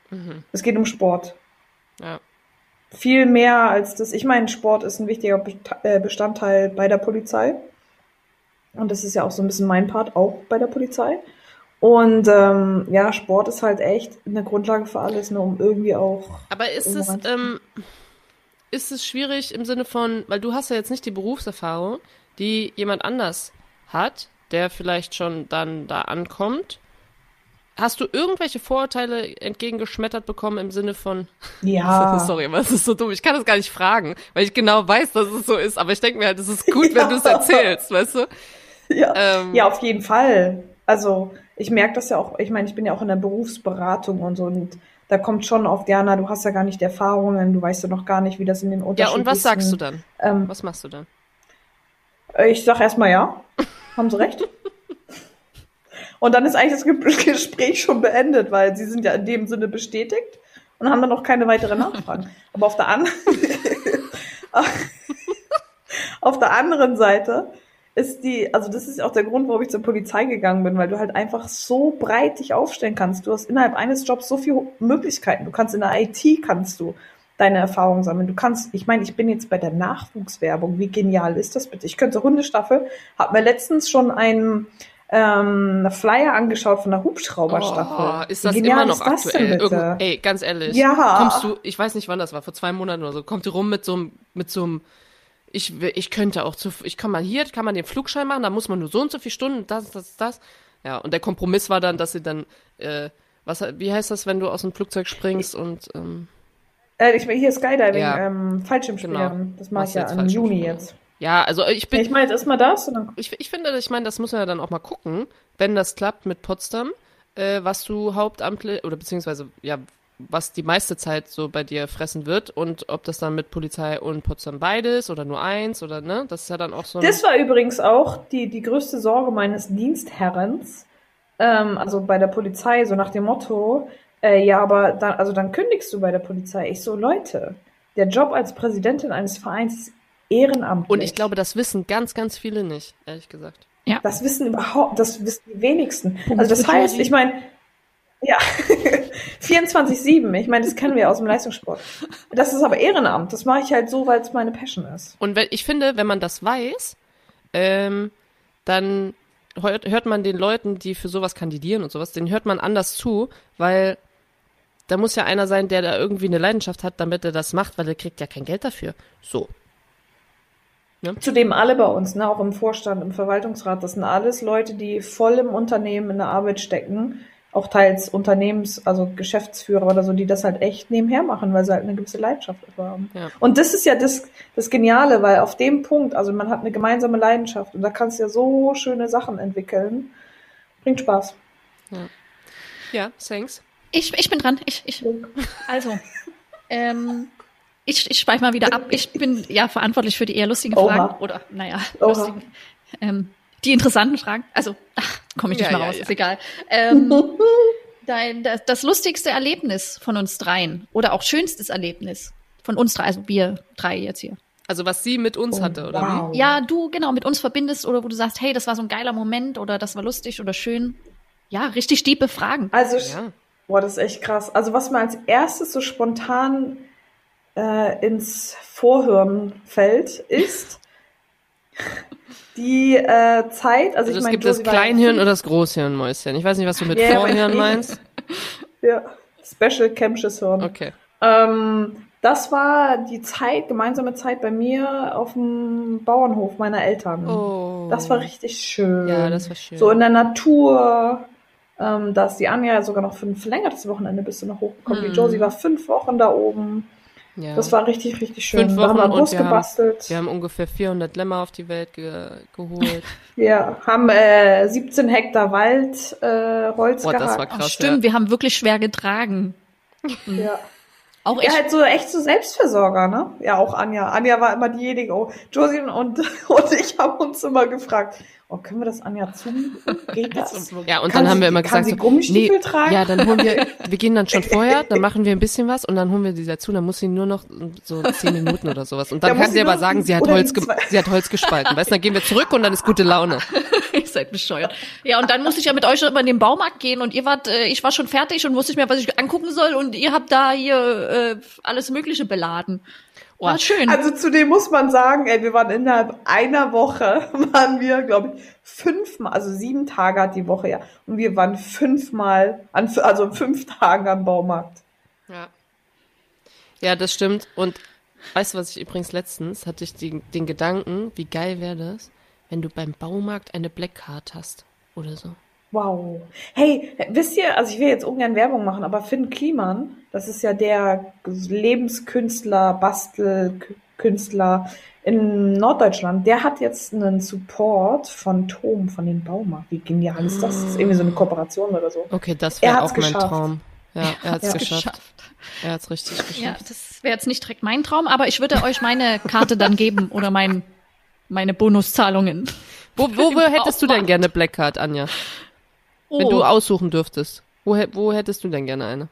Es geht um Sport Ja. Viel mehr als das. Ich meine, Sport ist ein wichtiger äh, Bestandteil bei der Polizei. Und das ist ja auch so ein bisschen mein Part, auch bei der Polizei. Und ähm, ja, Sport ist halt echt eine Grundlage für alles, ne, um irgendwie auch. Aber ist es, ähm, ist es schwierig im Sinne von, weil du hast ja jetzt nicht die Berufserfahrung, die jemand anders hat, der vielleicht schon dann da ankommt. Hast du irgendwelche Vorurteile entgegengeschmettert bekommen im Sinne von, Ja. sorry, aber es ist so dumm, ich kann das gar nicht fragen, weil ich genau weiß, dass es so ist, aber ich denke mir halt, es ist gut, wenn du es erzählst, weißt du? Ja. Ähm, ja, auf jeden Fall. Also ich merke das ja auch, ich meine, ich bin ja auch in der Berufsberatung und so und da kommt schon oft, Jana, du hast ja gar nicht Erfahrungen, du weißt ja noch gar nicht, wie das in den Ja, unterschiedlichen... und was sagst du dann? Ähm, Was machst du dann? Ich sag erstmal ja. Haben Sie recht? Und dann ist eigentlich das Ge- Gespräch schon beendet, weil sie sind ja in dem Sinne bestätigt und haben dann auch keine weiteren Nachfragen. Aber auf der anderen, auf der anderen Seite ist die, also das ist auch der Grund, warum ich zur Polizei gegangen bin, weil du halt einfach so breit dich aufstellen kannst. Du hast innerhalb eines Jobs so viele Möglichkeiten. Du kannst in der IT kannst du deine Erfahrungen sammeln. Du kannst, ich meine, ich bin jetzt bei der Nachwuchswerbung. Wie genial ist das bitte? Ich könnte Hundestaffel, hab mir letztens schon einen ähm, Flyer angeschaut von der Hubschrauberstaffel. Oh, ist das immer noch aktuell? denn ey, ganz ehrlich. Ja. Kommst du, ich weiß nicht, wann das war, vor zwei Monaten oder so, kommt du rum mit so einem, mit so einem, ich, will- ich könnte auch zu, ich kann mal hier, kann man den Flugschein machen, da muss man nur so und so viele Stunden, das, das, das. Ja, und der Kompromiss war dann, dass sie dann, äh, was, wie heißt das, wenn du aus dem Flugzeug springst und, ähm, Äh, ich bin hier Skydiving, Ja. ähm, Fallschirmspringen. Genau. Das mache ich ja im? Juni jetzt. Ja, also ich bin, Ich meine, jetzt erstmal das dann ich, ich finde, ich meine, das muss man ja dann auch mal gucken, wenn das klappt mit Potsdam, äh, was du hauptamtlich, oder beziehungsweise, ja, was die meiste Zeit so bei dir fressen wird und ob das dann mit Polizei und Potsdam beides oder nur eins oder, ne, das ist ja dann auch so Das war übrigens auch die, die größte Sorge meines Dienstherrens, ähm, also bei der Polizei, so nach dem Motto, äh, ja, aber dann, also dann kündigst du bei der Polizei. Ich so, Leute, der Job als Präsidentin eines Vereins ist ehrenamtlich. und ich glaube, das wissen ganz, ganz viele nicht, ehrlich gesagt. Das wissen überhaupt, das wissen die wenigsten. Punkt Also das heißt, ich meine, ja, 24-7, ich meine, das kennen wir aus dem Leistungssport. Das ist aber Ehrenamt. Das mache ich halt so, weil es meine Passion ist. Und wenn, ich finde, wenn man das weiß, ähm, dann hört, hört man den Leuten, die für sowas kandidieren und sowas, den hört man anders zu, weil da muss ja einer sein, der da irgendwie eine Leidenschaft hat, damit er das macht, weil er kriegt ja kein Geld dafür. So. Zudem alle bei uns, ne, auch im Vorstand, im Verwaltungsrat, das sind alles Leute, die voll im Unternehmen in der Arbeit stecken, auch teils Unternehmens-, also Geschäftsführer oder so, die das halt echt nebenher machen, weil sie halt eine gewisse Leidenschaft dafür haben. Ja. Und das ist ja das, das Geniale, weil auf dem Punkt, also man hat eine gemeinsame Leidenschaft und da kannst du ja so schöne Sachen entwickeln. Bringt Spaß. Ja, thanks. Ich, ich bin dran. Ich, ich, also, ähm, ich, ich speichere mal wieder ab. Ich bin ja verantwortlich für die eher lustigen Oha. Fragen. Oder, naja, lustigen. Ähm, die interessanten Fragen. Also, ach, komme ich nicht Ja, mal ja, raus, ja. ist egal. Ähm, dein, das, das lustigste Erlebnis von uns dreien oder auch schönstes Erlebnis von uns drei, also wir drei jetzt hier. Also was sie mit uns hatte, oder wow. Ja, du genau mit uns verbindest oder wo du sagst, hey, das war so ein geiler Moment oder das war lustig oder schön. Ja, richtig tiefe Fragen. Also, wie? Ja. boah, das ist echt krass. Also, was mir als erstes so spontan äh, ins Vorhirn fällt, ist die äh, Zeit. Also, Also ich es meine, gibt das Josie Kleinhirn oder das Großhirn, Mäuschen. Ich weiß nicht, was du mit Ja, Vorhirn meinst. Ja, Special Kempsches Hirn. Okay. Ähm, das war die Zeit, gemeinsame Zeit bei mir auf dem Bauernhof meiner Eltern. Oh. Das war richtig schön. Ja, das war schön. So in der Natur. Ähm, da ist die Anja sogar noch für ein verlängertes Wochenende bist du noch hochgekommen. Hm. Die Josie war fünf Wochen da oben. Ja. Das war richtig, richtig schön. Fünf da haben wir Wochen einen Bus und wir haben- gebastelt. Wir haben ungefähr 400 Lämmer auf die Welt ge geholt. ja, haben äh, 17 Hektar Wald äh, Holz Boah, das war gehackt. Ach, krass. stimmt, wir haben wirklich schwer getragen. Ja. Auch Ja, halt so echt so Selbstversorger, ne? Ja, auch Anja. Anja war immer diejenige. Oh, Josie und, und ich haben uns immer gefragt, oh, können wir das Anja zumuten? Geht das? Ja, und Kann dann haben sie- wir immer gesagt, sie so, nee, tragen? ja, dann holen wir, wir gehen dann schon vorher, dann machen wir ein bisschen was und dann holen wir sie dazu, dann muss sie nur noch so zehn Minuten oder sowas. Und dann Da kann sie aber sagen, sie hat Holz, die sie hat Holz gespalten. Weißt du, dann gehen wir zurück und dann ist gute Laune. Ihr seid bescheuert. Ja, und dann musste ich ja mit euch schon immer in den Baumarkt gehen und ihr wart, äh, ich war schon fertig und wusste nicht mehr, was ich angucken soll und ihr habt da hier äh, alles Mögliche beladen. War schön. Also zudem muss man sagen, ey, wir waren innerhalb einer Woche, waren wir, glaube ich, fünfmal, also sieben Tage hat die Woche, ja. Und wir waren fünfmal, an, also fünf Tagen am Baumarkt. Ja. Ja, das stimmt. Und weißt du, was ich übrigens letztens hatte ich den, den Gedanken, wie geil wäre das, wenn du beim Baumarkt eine Black Card hast oder so. Wow. Hey, wisst ihr, also ich will jetzt ungern Werbung machen, aber Finn Kliman, das ist ja der Lebenskünstler, Bastelkünstler in Norddeutschland, der hat jetzt einen Support von Tom, von den Baumarkt. Wie genial ist das? Das ist irgendwie so eine Kooperation oder so. Okay, das wäre auch mein geschafft. Traum. Ja, er hat's Ja. geschafft. Er hat's richtig geschafft. Ja, das wäre jetzt nicht direkt mein Traum, aber ich würde euch meine Karte dann geben oder mein, meine Bonuszahlungen. Wo, wo, wo hättest du denn gerne Black Card, Anja? Wenn Oh. du aussuchen dürftest. Wo, wo hättest du denn gerne eine?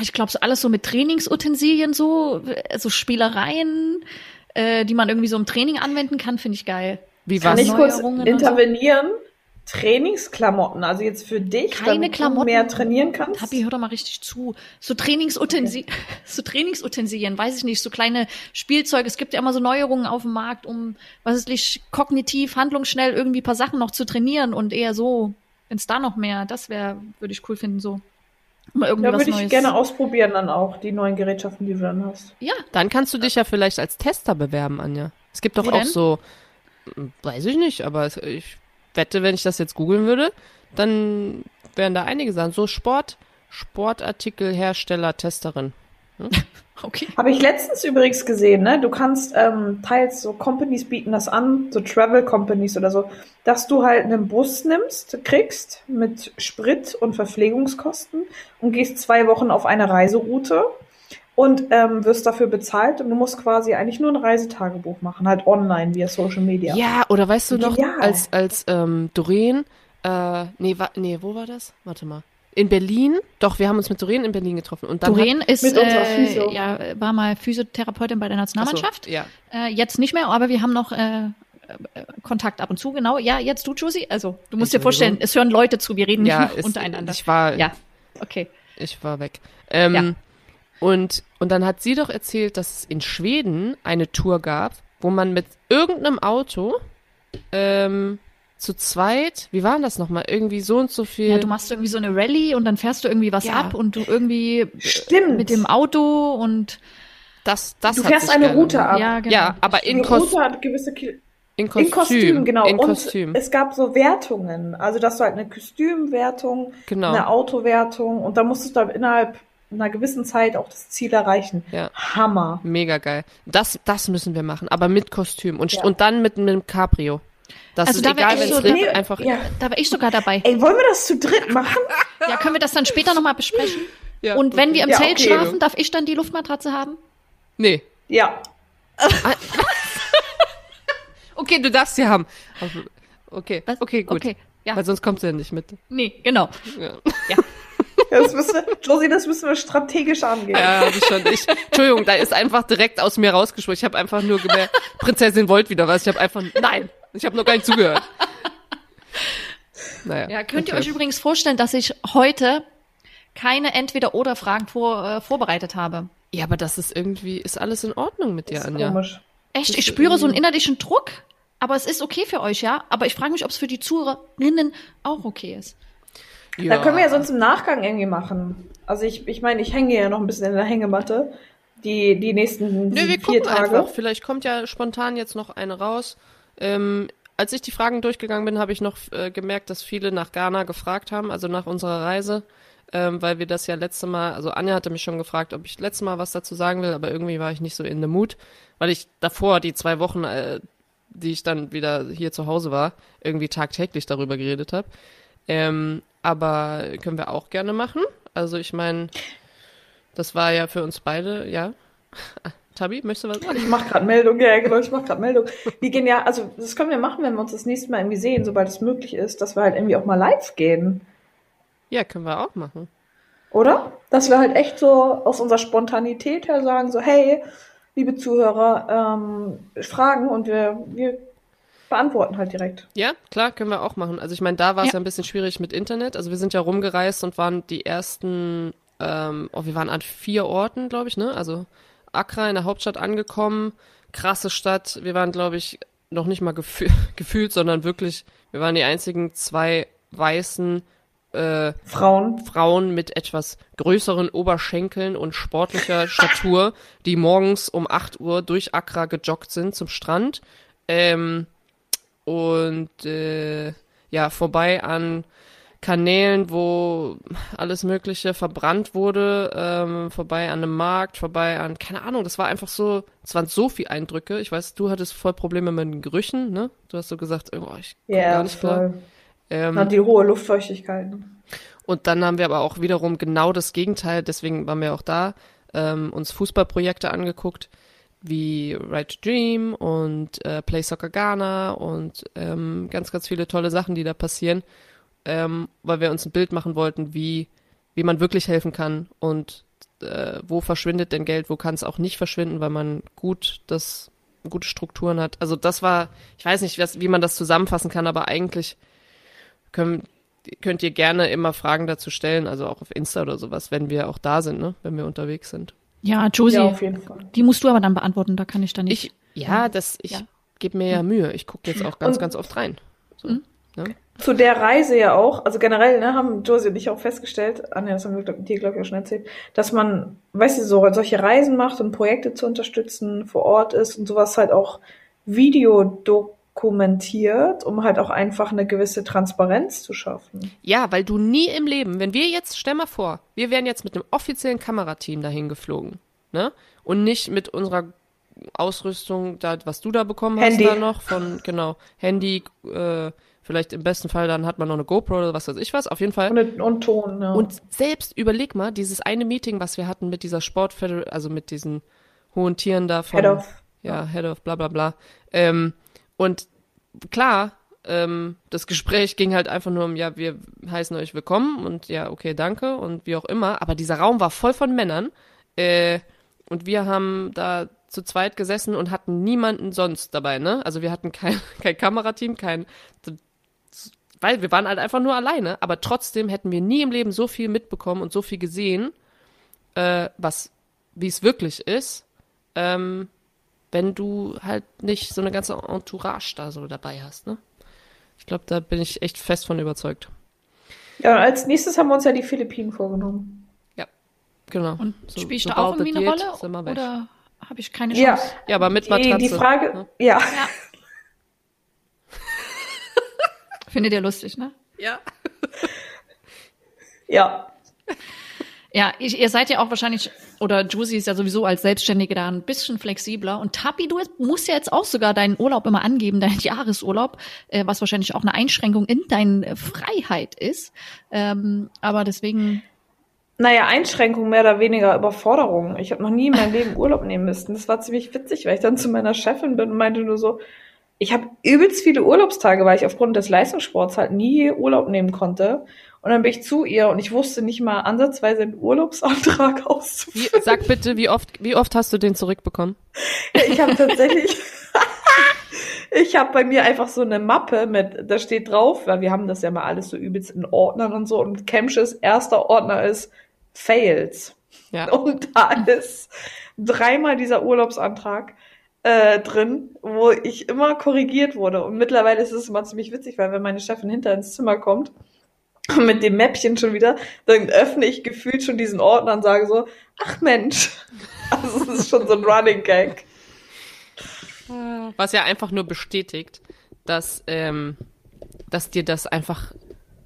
Ich glaube, so alles so mit Trainingsutensilien, so, so Spielereien, äh, die man irgendwie so im Training anwenden kann, finde ich geil. Wie Kann was? ich kurz und so? Trainingsklamotten, also jetzt für dich, Keine damit Klamotten. du mehr trainieren kannst. Habi, hör doch mal richtig zu. So Trainingsutensilien, so Trainingsutensilien, weiß ich nicht, so kleine Spielzeuge. Es gibt ja immer so Neuerungen auf dem Markt, um, was ist nicht, kognitiv, handlungsschnell irgendwie ein paar Sachen noch zu trainieren und eher so, wenn es da noch mehr, das wäre, würde ich cool finden, so. Mal irgendwie Ja, was würde ich Neues. gerne ausprobieren dann auch, die neuen Gerätschaften, die du dann hast. Ja, Dann kannst du dich ja vielleicht als Tester bewerben, Anja. Es gibt doch Wo auch denn? so, hm, weiß ich nicht, aber es, ich wette, wenn ich das jetzt googeln würde, dann wären da einige Sachen. So Sport, Sportartikelhersteller, Testerin. okay. Habe ich letztens übrigens gesehen, ne? Du kannst ähm, teils so Companies bieten das an, so Travel Companies oder so, dass du halt einen Bus nimmst, kriegst mit Sprit und Verpflegungskosten und gehst zwei Wochen auf eine Reiseroute und ähm, wirst dafür bezahlt und du musst quasi eigentlich nur ein Reisetagebuch machen, halt online via Social Media. Ja, oder weißt du noch, Genial. als, als ähm, Doreen, äh, nee, wa, nee, wo war das? Warte mal. In Berlin? Doch, wir haben uns mit Doreen in Berlin getroffen. Und dann Doreen ist, mit unserer äh, Physio. ja, war mal Physiotherapeutin bei der hat, Ach so, Nationalmannschaft. ja. Äh, jetzt nicht mehr, aber wir haben noch äh, äh, Kontakt ab und zu, genau. Ja, jetzt du, Josie. Also, du musst dir vorstellen, es hören Leute zu, wir reden ja, nicht ist, untereinander. ich war, ja, okay. ich war weg. Ähm, Ja. Und, und dann hat sie doch erzählt, dass es in Schweden eine Tour gab, wo man mit irgendeinem Auto ähm, zu zweit, wie war denn das nochmal? Irgendwie so und so viel. Ja, du machst irgendwie so eine Rallye und dann fährst du irgendwie was Ja. ab und du irgendwie Stimmt. mit dem Auto und das, das du hat fährst eine gelohnt. Route ab. ja, genau. Ja, aber in, Die Kos Route hat gewisse Kil in Kostüm. In Kostüm, genau. In und Kostüm. es gab so Wertungen. Also, dass du halt eine Kostümwertung, Genau. eine Autowertung und da musstest du dann innerhalb einer gewissen Zeit auch das Ziel erreichen. Ja. Hammer. Mega geil. Das, das müssen wir machen, aber mit Kostüm und, Ja. und dann mit einem Cabrio. Das Also ist da egal, ich wenn so es dabei. einfach. Ja. Da war ich sogar dabei. Ey, wollen wir das zu dritt machen? Ja, können wir das dann später nochmal besprechen? Ja, Und wenn wir im Ja, Zelt okay. schlafen, darf ich dann die Luftmatratze haben? Nee. Ja. Okay, du darfst sie haben. Aber- Okay, Was? okay, gut. Okay, ja. Weil sonst kommt sie ja nicht mit. Nee, genau. Ja. Ja. Das müssen, Josie, das müssen wir strategisch angehen. Ja, hab ich schon. Ich, Entschuldigung, da ist einfach direkt aus mir rausgeschwungen. Ich habe einfach nur gemerkt, Prinzessin wollt wieder was. Ich habe einfach, nein, ich habe noch gar nicht zugehört. Naja, Ja, könnt ihr okay. euch übrigens vorstellen, dass ich heute keine Entweder-Oder-Fragen vor, äh, vorbereitet habe? Ja, aber das ist irgendwie, ist alles in Ordnung mit dir, ist Anja. komisch. Echt, Das ich spüre so einen innerlichen Druck, aber es ist okay für euch, ja? Aber ich frage mich, ob es für die Zuhörerinnen auch okay ist. Ja. Da können wir ja sonst im Nachgang irgendwie machen. Also ich, ich meine, ich hänge ja noch ein bisschen in der Hängematte. Die, die nächsten Nö, wir vier gucken Tage. einfach. Vielleicht kommt ja spontan jetzt noch eine raus. Ähm, als ich die Fragen durchgegangen bin, habe ich noch äh, gemerkt, dass viele nach Ghana gefragt haben, also nach unserer Reise, ähm, weil wir das ja letzte Mal, also Anja hatte mich schon gefragt, ob ich letzte Mal was dazu sagen will, aber irgendwie war ich nicht so in the mood, weil ich davor die zwei Wochen, äh, die ich dann wieder hier zu Hause war, irgendwie tagtäglich darüber geredet habe. Ähm, aber können wir auch gerne machen. Also ich meine, das war ja für uns beide, ja. Tabi, möchtest du was sagen? Ich mach gerade Meldung, ja genau, ich mach gerade Meldung. Wir gehen ja, also das können wir machen, wenn wir uns das nächste Mal irgendwie sehen, sobald es möglich ist, dass wir halt irgendwie auch mal live gehen. Ja, können wir auch machen. Oder? Dass wir halt echt so aus unserer Spontanität her sagen, so, hey, liebe Zuhörer, ähm, Fragen und wir, wir beantworten halt direkt. Ja, klar, können wir auch machen. Also ich meine, da war es Ja. ja. ein bisschen schwierig mit Internet. Also wir sind ja rumgereist und waren die ersten, ähm, oh, wir waren an vier Orten, glaube ich, ne? Also Accra in der Hauptstadt angekommen, krasse Stadt. Wir waren, glaube ich, noch nicht mal gefü gefühlt, sondern wirklich, wir waren die einzigen zwei weißen äh, Frauen. Frauen mit etwas größeren Oberschenkeln und sportlicher Statur, die morgens um 8 Uhr durch Accra gejoggt sind zum Strand. Ähm, und äh, ja, vorbei an Kanälen, wo alles Mögliche verbrannt wurde, ähm, vorbei an einem Markt, vorbei an, keine Ahnung, das war einfach so, es waren so viele Eindrücke. Ich weiß, du hattest voll Probleme mit den Gerüchen, ne? Du hast so gesagt, oh, ich komme Ja, gar nicht klar. voll. Ähm, die hohe Luftfeuchtigkeit. ne? und dann haben wir aber auch wiederum genau das Gegenteil, deswegen waren wir auch da, ähm, uns Fußballprojekte angeguckt, wie Right to Dream und äh, Play Soccer Ghana und ähm, ganz, ganz viele tolle Sachen, die da passieren, ähm, weil wir uns ein Bild machen wollten, wie, wie man wirklich helfen kann und äh, wo verschwindet denn Geld, wo kann es auch nicht verschwinden, weil man gut das gute Strukturen hat. Also das war, ich weiß nicht, was, wie man das zusammenfassen kann, aber eigentlich können, könnt ihr gerne immer Fragen dazu stellen, also auch auf Insta oder sowas, wenn wir auch da sind, ne? wenn wir unterwegs sind. Ja, Josie, Ja, auf jeden Fall. die musst du aber dann beantworten, da kann ich dann nicht. Ich, ja, das, ich Ja. gebe mir ja Mühe. Ich gucke jetzt auch ganz, Und- ganz oft rein. So, Mhm. ne? Zu der Reise ja auch, also generell, ne, haben Josie und ich auch festgestellt, Anja, das haben wir glaub, dir, glaube ich, auch schon erzählt, dass man, weißt du, so solche Reisen macht, um Projekte zu unterstützen, vor Ort ist und sowas halt auch Video dokumentiert, um halt auch einfach eine gewisse Transparenz zu schaffen. Ja, weil du nie im Leben, wenn wir jetzt, stell mal vor, wir wären jetzt mit einem offiziellen Kamerateam dahin geflogen, ne? Und nicht mit unserer Ausrüstung, da, was du da bekommen Handy. hast, da noch von, genau, Handy, äh, vielleicht im besten Fall, dann hat man noch eine GoPro oder was weiß ich was, auf jeden Fall. Und, und Ton, ja. Und selbst überleg mal, dieses eine Meeting, was wir hatten mit dieser Sportfeder, also mit diesen hohen Tieren da von, Head of. ja, Head of bla bla bla. Ähm, und klar, ähm, das Gespräch ging halt einfach nur um, ja, wir heißen euch willkommen und ja, okay, danke und wie auch immer. Aber dieser Raum war voll von Männern. Äh, und wir haben da zu zweit gesessen und hatten niemanden sonst dabei, ne? Also wir hatten kein, kein Kamerateam, kein, weil wir waren halt einfach nur alleine, aber trotzdem hätten wir nie im Leben so viel mitbekommen und so viel gesehen, äh, was, wie es wirklich ist, ähm, wenn du halt nicht so eine ganze Entourage da so dabei hast, ne? Ich glaube, da bin ich echt fest von überzeugt. Ja, und als nächstes haben wir uns ja die Philippinen vorgenommen. Genau. Und So- spiele ich da sobald auch irgendwie eine geht, Rolle? sind wir weg. Oder habe ich keine Ja, Chance? Ja, aber mit die, Matratze. die Frage, ne? ja. Findet ihr lustig, ne? Ja. ja. Ja, ihr seid ja auch wahrscheinlich, oder Josie ist ja sowieso als Selbstständige da ein bisschen flexibler. Und Tapi, du musst ja jetzt auch sogar deinen Urlaub immer angeben, deinen Jahresurlaub, äh, was wahrscheinlich auch eine Einschränkung in deine Freiheit ist. Ähm, aber deswegen, Naja, Einschränkung mehr oder weniger Überforderung. Ich habe noch nie in meinem Leben Urlaub nehmen müssen. Das war ziemlich witzig, weil ich dann zu meiner Chefin bin und meinte nur so, ich habe übelst viele Urlaubstage, weil ich aufgrund des Leistungssports halt nie Urlaub nehmen konnte. Und dann bin ich zu ihr und ich wusste nicht mal ansatzweise einen Urlaubsantrag auszuführen. Wie, sag bitte, wie oft, wie oft hast du den zurückbekommen? Ich habe tatsächlich, ich habe bei mir einfach so eine Mappe mit, da steht drauf, weil wir haben das ja mal alles so übelst in Ordnern und so. Und Kemsches erster Ordner ist Fails. Ja. Und da ist dreimal dieser Urlaubsantrag äh, drin, wo ich immer korrigiert wurde. Und mittlerweile ist es immer ziemlich witzig, weil wenn meine Chefin hinter ins Zimmer kommt, mit dem Mäppchen schon wieder, dann öffne ich gefühlt schon diesen Ordner und sage so, ach Mensch. Also es ist schon so ein Running Gag. Was ja einfach nur bestätigt, dass, ähm, dass dir das einfach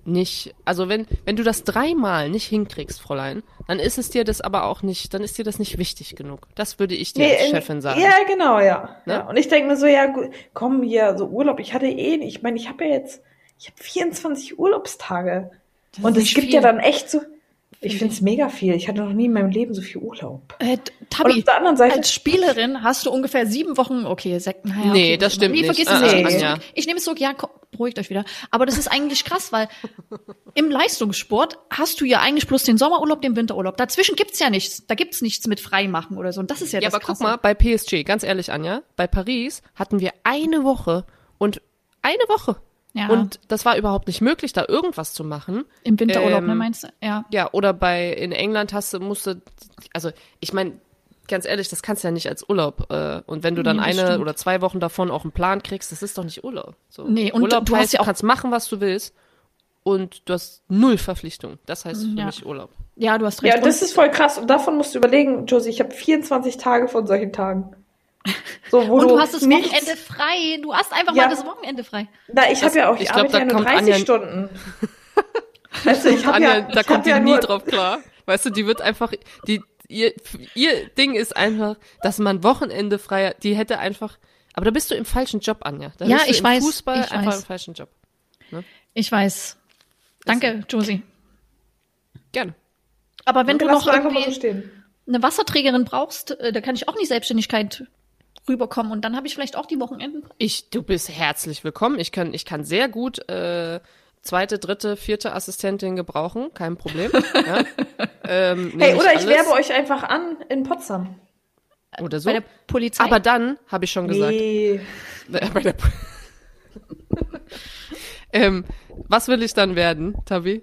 nicht, also wenn, wenn du das dreimal nicht hinkriegst, Fräulein, dann ist es dir das aber auch nicht, dann ist dir das nicht wichtig genug. Das würde ich dir als in- Chefin sagen. Ja, genau, ja. Ne? ja. Und ich denke mir so, ja, gut, komm hier, so Urlaub, ich hatte eh ich meine, ich habe ja jetzt, ich habe 24 Urlaubstage. Das Und es nicht gibt viel. ja dann echt so, ich finde es mega viel. Ich hatte noch nie in meinem Leben so viel Urlaub. Äh, Und Tabi, auf der anderen Seite, als Spielerin hast du ungefähr sieben Wochen, okay, sechs, naja, Nee, okay, das stimmt nee, nicht. vergiss Ah, es, ah, ich nehme es Anja. zurück. Ich nehme es zurück, ja, komm, beruhigt euch wieder. Aber das ist eigentlich krass, weil im Leistungssport hast du ja eigentlich bloß den Sommerurlaub, den Winterurlaub. Dazwischen gibt's ja nichts. Da gibt's nichts mit Freimachen oder so. Und das ist ja, Ja, das aber guck Krasse. mal, bei PSG, ganz ehrlich, Anja, bei Paris hatten wir eine Woche und eine Woche. Ja. Und das war überhaupt nicht möglich, da irgendwas zu machen. Im Winterurlaub, ähm, ne, meinst du? Ja. Ja, oder bei in England hast du musste also ich meine ganz ehrlich, das kannst du ja nicht als Urlaub äh, und wenn du dann Nee, eine stimmt. oder zwei Wochen davon auch einen Plan kriegst, das ist doch nicht Urlaub. So. Nee, und Urlaub du hast heißt, ja auch- du kannst machen, was du willst und du hast null Verpflichtung. Das heißt für Ja. mich Urlaub. Ja, du hast recht. ja, das ist voll krass. Und davon musst du überlegen, Josie, ich habe 24 Tage von solchen Tagen. So, wo und du hast das nichts- Wochenende frei. Du hast einfach Ja. mal das Wochenende frei. Na, ich habe ja auch, ich, ich glaub, arbeite da ja nur kommt 30 Anja- Stunden. Weißt du, ich habe Anja, ja, da ich kommt hab die ja nie nur, drauf klar. Weißt du, die wird einfach, die, ihr, ihr Ding ist einfach, dass man Wochenende frei, die hätte einfach, aber da bist du im falschen Job, Anja. Da Ja, bist du ich im weiß, Fußball ich einfach weiß. im falschen Job. Ich weiß. Danke, Josie. Gerne. Aber wenn du lass noch so irgendwie stehen. eine Wasserträgerin brauchst, äh, da kann ich auch die Selbstständigkeit rüberkommen und dann habe ich vielleicht auch die Wochenenden. Ich, du bist herzlich willkommen. Ich kann, ich kann sehr gut äh, zweite, dritte, vierte Assistentin gebrauchen, kein Problem. ja. ähm, Hey, oder ich alles. werbe euch einfach an in Potsdam. oder so. Bei der Polizei. Aber dann habe ich schon gesagt, Nee. bei der ähm, was will ich dann werden, Tabi?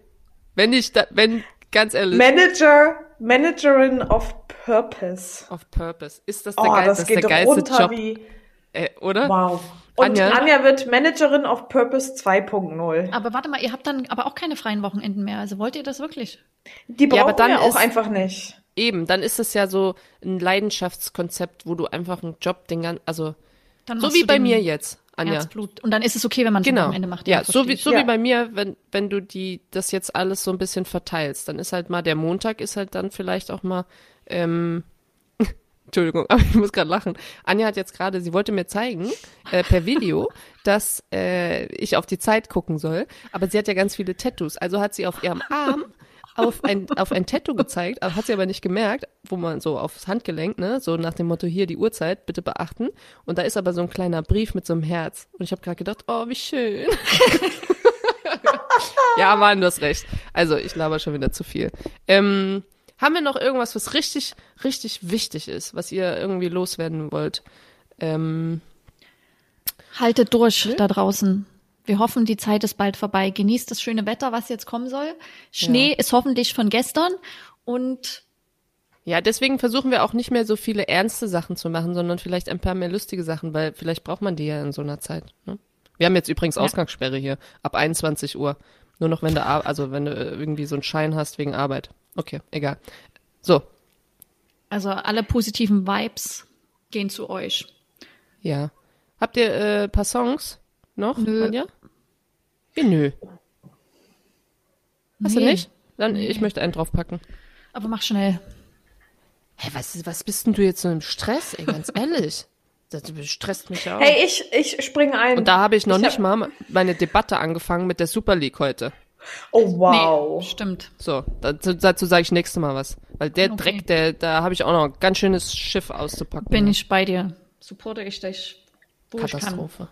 Wenn ich da, wenn ganz ehrlich, Manager, Managerin of Purpose. auf Purpose, ist das der, Oh, geil, das das geht der doch geilste runter Job, wie, äh, oder? wow. Und Anja? Anja. wird Managerin of Purpose 2.0. aber warte mal, ihr habt dann aber auch keine freien Wochenenden mehr. Also wollt ihr das wirklich? Die brauchen Ja, aber dann wir auch ist- einfach nicht. Eben, dann ist es ja so ein Leidenschaftskonzept, wo du einfach einen Job den ganzen, also Dann so wie bei mir jetzt, Anja. Herzblut. Und dann ist es okay, wenn man es am Genau. Wochenende macht. ja, so wie so Ja. wie bei mir, wenn wenn du die das jetzt alles so ein bisschen verteilst, dann ist halt mal der Montag ist halt dann vielleicht auch mal ähm, Entschuldigung, aber ich muss gerade lachen. Anja hat jetzt gerade, sie wollte mir zeigen äh, per Video, dass äh, ich auf die Zeit gucken soll, aber sie hat ja ganz viele Tattoos, also hat sie auf ihrem Arm auf ein, auf ein Tattoo gezeigt, hat sie aber nicht gemerkt, wo man so aufs Handgelenk, ne, so nach dem Motto hier die Uhrzeit, bitte beachten. Und da ist aber so ein kleiner Brief mit so einem Herz. Und ich habe gerade gedacht, oh, wie schön. ja, Mann, du hast recht. Also, ich laber schon wieder zu viel. Ähm, haben wir noch irgendwas, was richtig, richtig wichtig ist, was ihr irgendwie loswerden wollt? Ähm, Haltet durch da draußen. Wir hoffen, die Zeit ist bald vorbei. Genießt das schöne Wetter, was jetzt kommen soll. Schnee Ja. ist hoffentlich von gestern. Und ja, deswegen versuchen wir auch nicht mehr so viele ernste Sachen zu machen, sondern vielleicht ein paar mehr lustige Sachen, weil vielleicht braucht man die ja in so einer Zeit. Ne? Wir haben jetzt übrigens Ausgangssperre hier ab 21 Uhr. Nur noch wenn du, also wenn du äh, irgendwie so einen Schein hast wegen Arbeit. Okay, egal. So, also alle positiven Vibes gehen zu euch. ja. Habt ihr äh, paar Songs noch, Nö. Anja? Wie nö? Hast du Nee. nicht? Dann, ich möchte einen draufpacken. Aber mach schnell. Hä, was, was bist denn du jetzt so im Stress, ey, ganz ehrlich? Das stresst mich ja auch. Hey, ich, ich springe ein. Und da habe ich noch Ich nicht hab- mal meine Debatte angefangen mit der Super League heute. Oh, wow. Nee, stimmt. So, dazu, dazu sage ich nächstes Mal was. Weil der Okay. Dreck, der, da habe ich auch noch ein ganz schönes Schiff auszupacken. Bin ich bei dir. Supporte ich dich, wo ich kann. Katastrophe.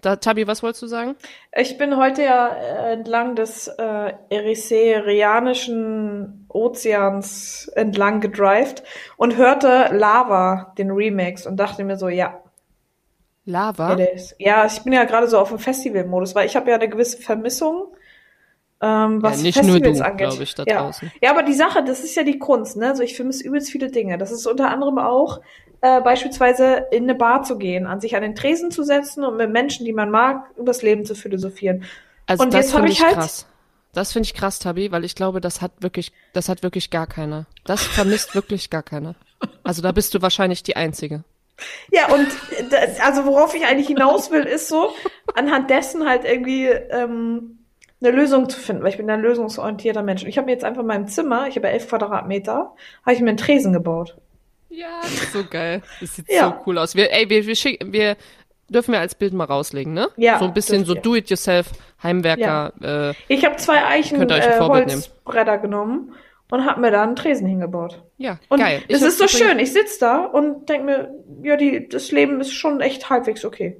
Da, Tabi, was wolltest du sagen? Ich bin heute ja äh, entlang des äh, Ericeanischen Ozeans entlang gedrived und hörte Lava, den Remix, und dachte mir so, ja, Lava? Ja, ich bin ja gerade so auf dem Festivalmodus, weil ich habe ja eine gewisse Vermissung, ähm, was Ja, nicht nur Festivals du, angeht. glaub ich, da ja. draußen. ja, aber die Sache, das ist ja die Kunst, ne? Also ich vermisse übelst viele Dinge. Das ist unter anderem auch äh, beispielsweise in eine Bar zu gehen, an sich an den Tresen zu setzen und mit Menschen, die man mag, übers Leben zu philosophieren. Also Und das finde ich ich halt- krass. Das finde ich krass, Tabi, weil ich glaube, das hat wirklich, das hat wirklich gar keiner. Das vermisst wirklich gar keiner. Also da bist du wahrscheinlich die Einzige. Ja, und das, also worauf ich eigentlich hinaus will, ist so, anhand dessen halt irgendwie ähm, eine Lösung zu finden, weil ich bin ein lösungsorientierter Mensch. Und ich habe mir jetzt einfach in meinem Zimmer, ich habe elf Quadratmeter, habe ich mir einen Tresen gebaut. Ja, das ist so geil. Das sieht Ja. so cool aus. Wir, ey, wir, wir, schick, wir dürfen wir als Bild mal rauslegen, ne? Ja, So ein bisschen so. Do-it-yourself, Heimwerker. Äh, Ich habe zwei Eichen Könnt ihr euch ein äh. Holzbretter genommen und habe mir da einen Tresen hingebaut. ja, Und geil. es Ich ist so schön. Ich sitz da und denk mir, ja, die, das Leben ist schon echt halbwegs okay.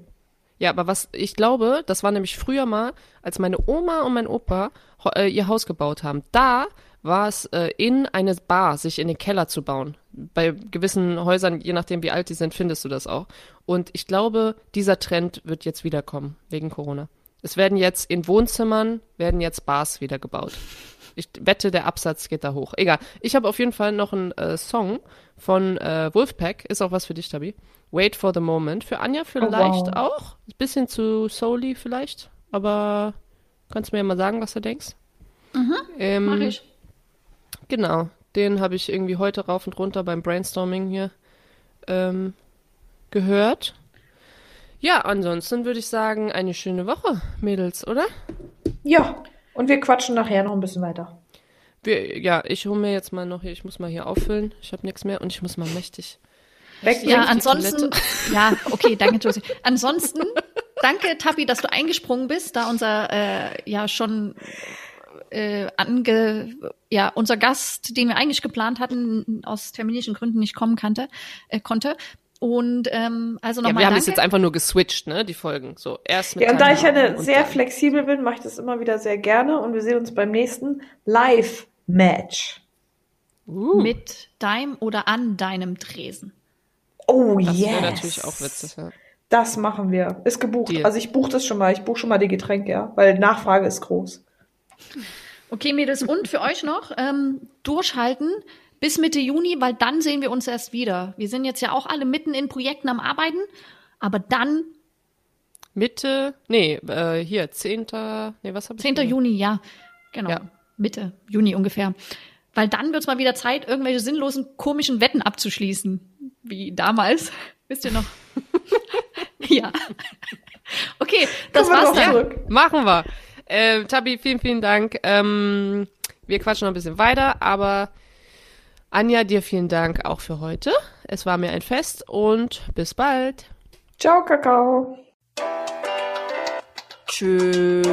Ja, aber was ich glaube, das war nämlich früher mal, als meine Oma und mein Opa äh, ihr Haus gebaut haben. Da war es äh, in eine Bar, sich in den Keller zu bauen. Bei gewissen Häusern, je nachdem wie alt die sind, findest du das auch. Und ich glaube, dieser Trend wird jetzt wiederkommen, wegen Corona. Es werden jetzt in Wohnzimmern, werden jetzt Bars wieder gebaut. Ich wette, der Absatz geht da hoch. Egal. Ich habe auf jeden Fall noch einen äh, Song von äh, Wolfpack. Ist auch was für dich, Tabi. Wait for the Moment. Für Anja vielleicht wow. auch. Ein bisschen zu soul vielleicht. Aber kannst du mir ja mal sagen, was du denkst? ähm, Mach ich. Genau. Den habe ich irgendwie heute rauf und runter beim Brainstorming hier ähm, gehört. Ja, ansonsten würde ich sagen, eine schöne Woche, Mädels, oder? Ja. Und wir quatschen nachher noch ein bisschen weiter. Wir, ja, ich hole mir jetzt mal noch hier, ich muss mal hier auffüllen. Ich habe nichts mehr und ich muss mal mächtig. Weg Ja, ansonsten, ja, okay, danke, Josie. Ansonsten, danke, Tabi, dass du eingesprungen bist, da unser, äh, ja, schon, äh, ange, ja, unser Gast, den wir eigentlich geplant hatten, aus terminischen Gründen nicht kommen kannte, äh, konnte. Und, ähm, also Ja, nochmal wir haben danke. das jetzt einfach nur geswitcht, ne, die Folgen. So, erst mit Ja, und da ich ja sehr dann- flexibel bin, mache ich das immer wieder sehr gerne und wir sehen uns beim nächsten Live-Match. Uh, mit deinem oder an deinem Tresen. Oh, das yes. wäre natürlich auch witzig, ja. Das machen wir. Ist gebucht. Deal. Also ich buche das schon mal. Ich buche schon mal die Getränke, ja. Weil Nachfrage ist groß. Okay, Mädels, und für euch noch, ähm, durchhalten bis Mitte Juni, weil dann sehen wir uns erst wieder. Wir sind jetzt ja auch alle mitten in Projekten am Arbeiten, aber dann, Mitte, nee, äh, hier, 10. Nee, was habe ich 10. gesagt? Juni, ja, genau, Ja. Mitte Juni ungefähr. Weil dann wird's mal wieder Zeit, irgendwelche sinnlosen, komischen Wetten abzuschließen. Wie damals. Wisst ihr noch? ja. Okay, das Kommen wir war's dann. zurück. Machen wir. Äh, Tabi, vielen, vielen Dank. Ähm, wir quatschen noch ein bisschen weiter, aber Anja, dir vielen Dank auch für heute. Es war mir ein Fest und bis bald. Ciao, Kakao. Tschüss.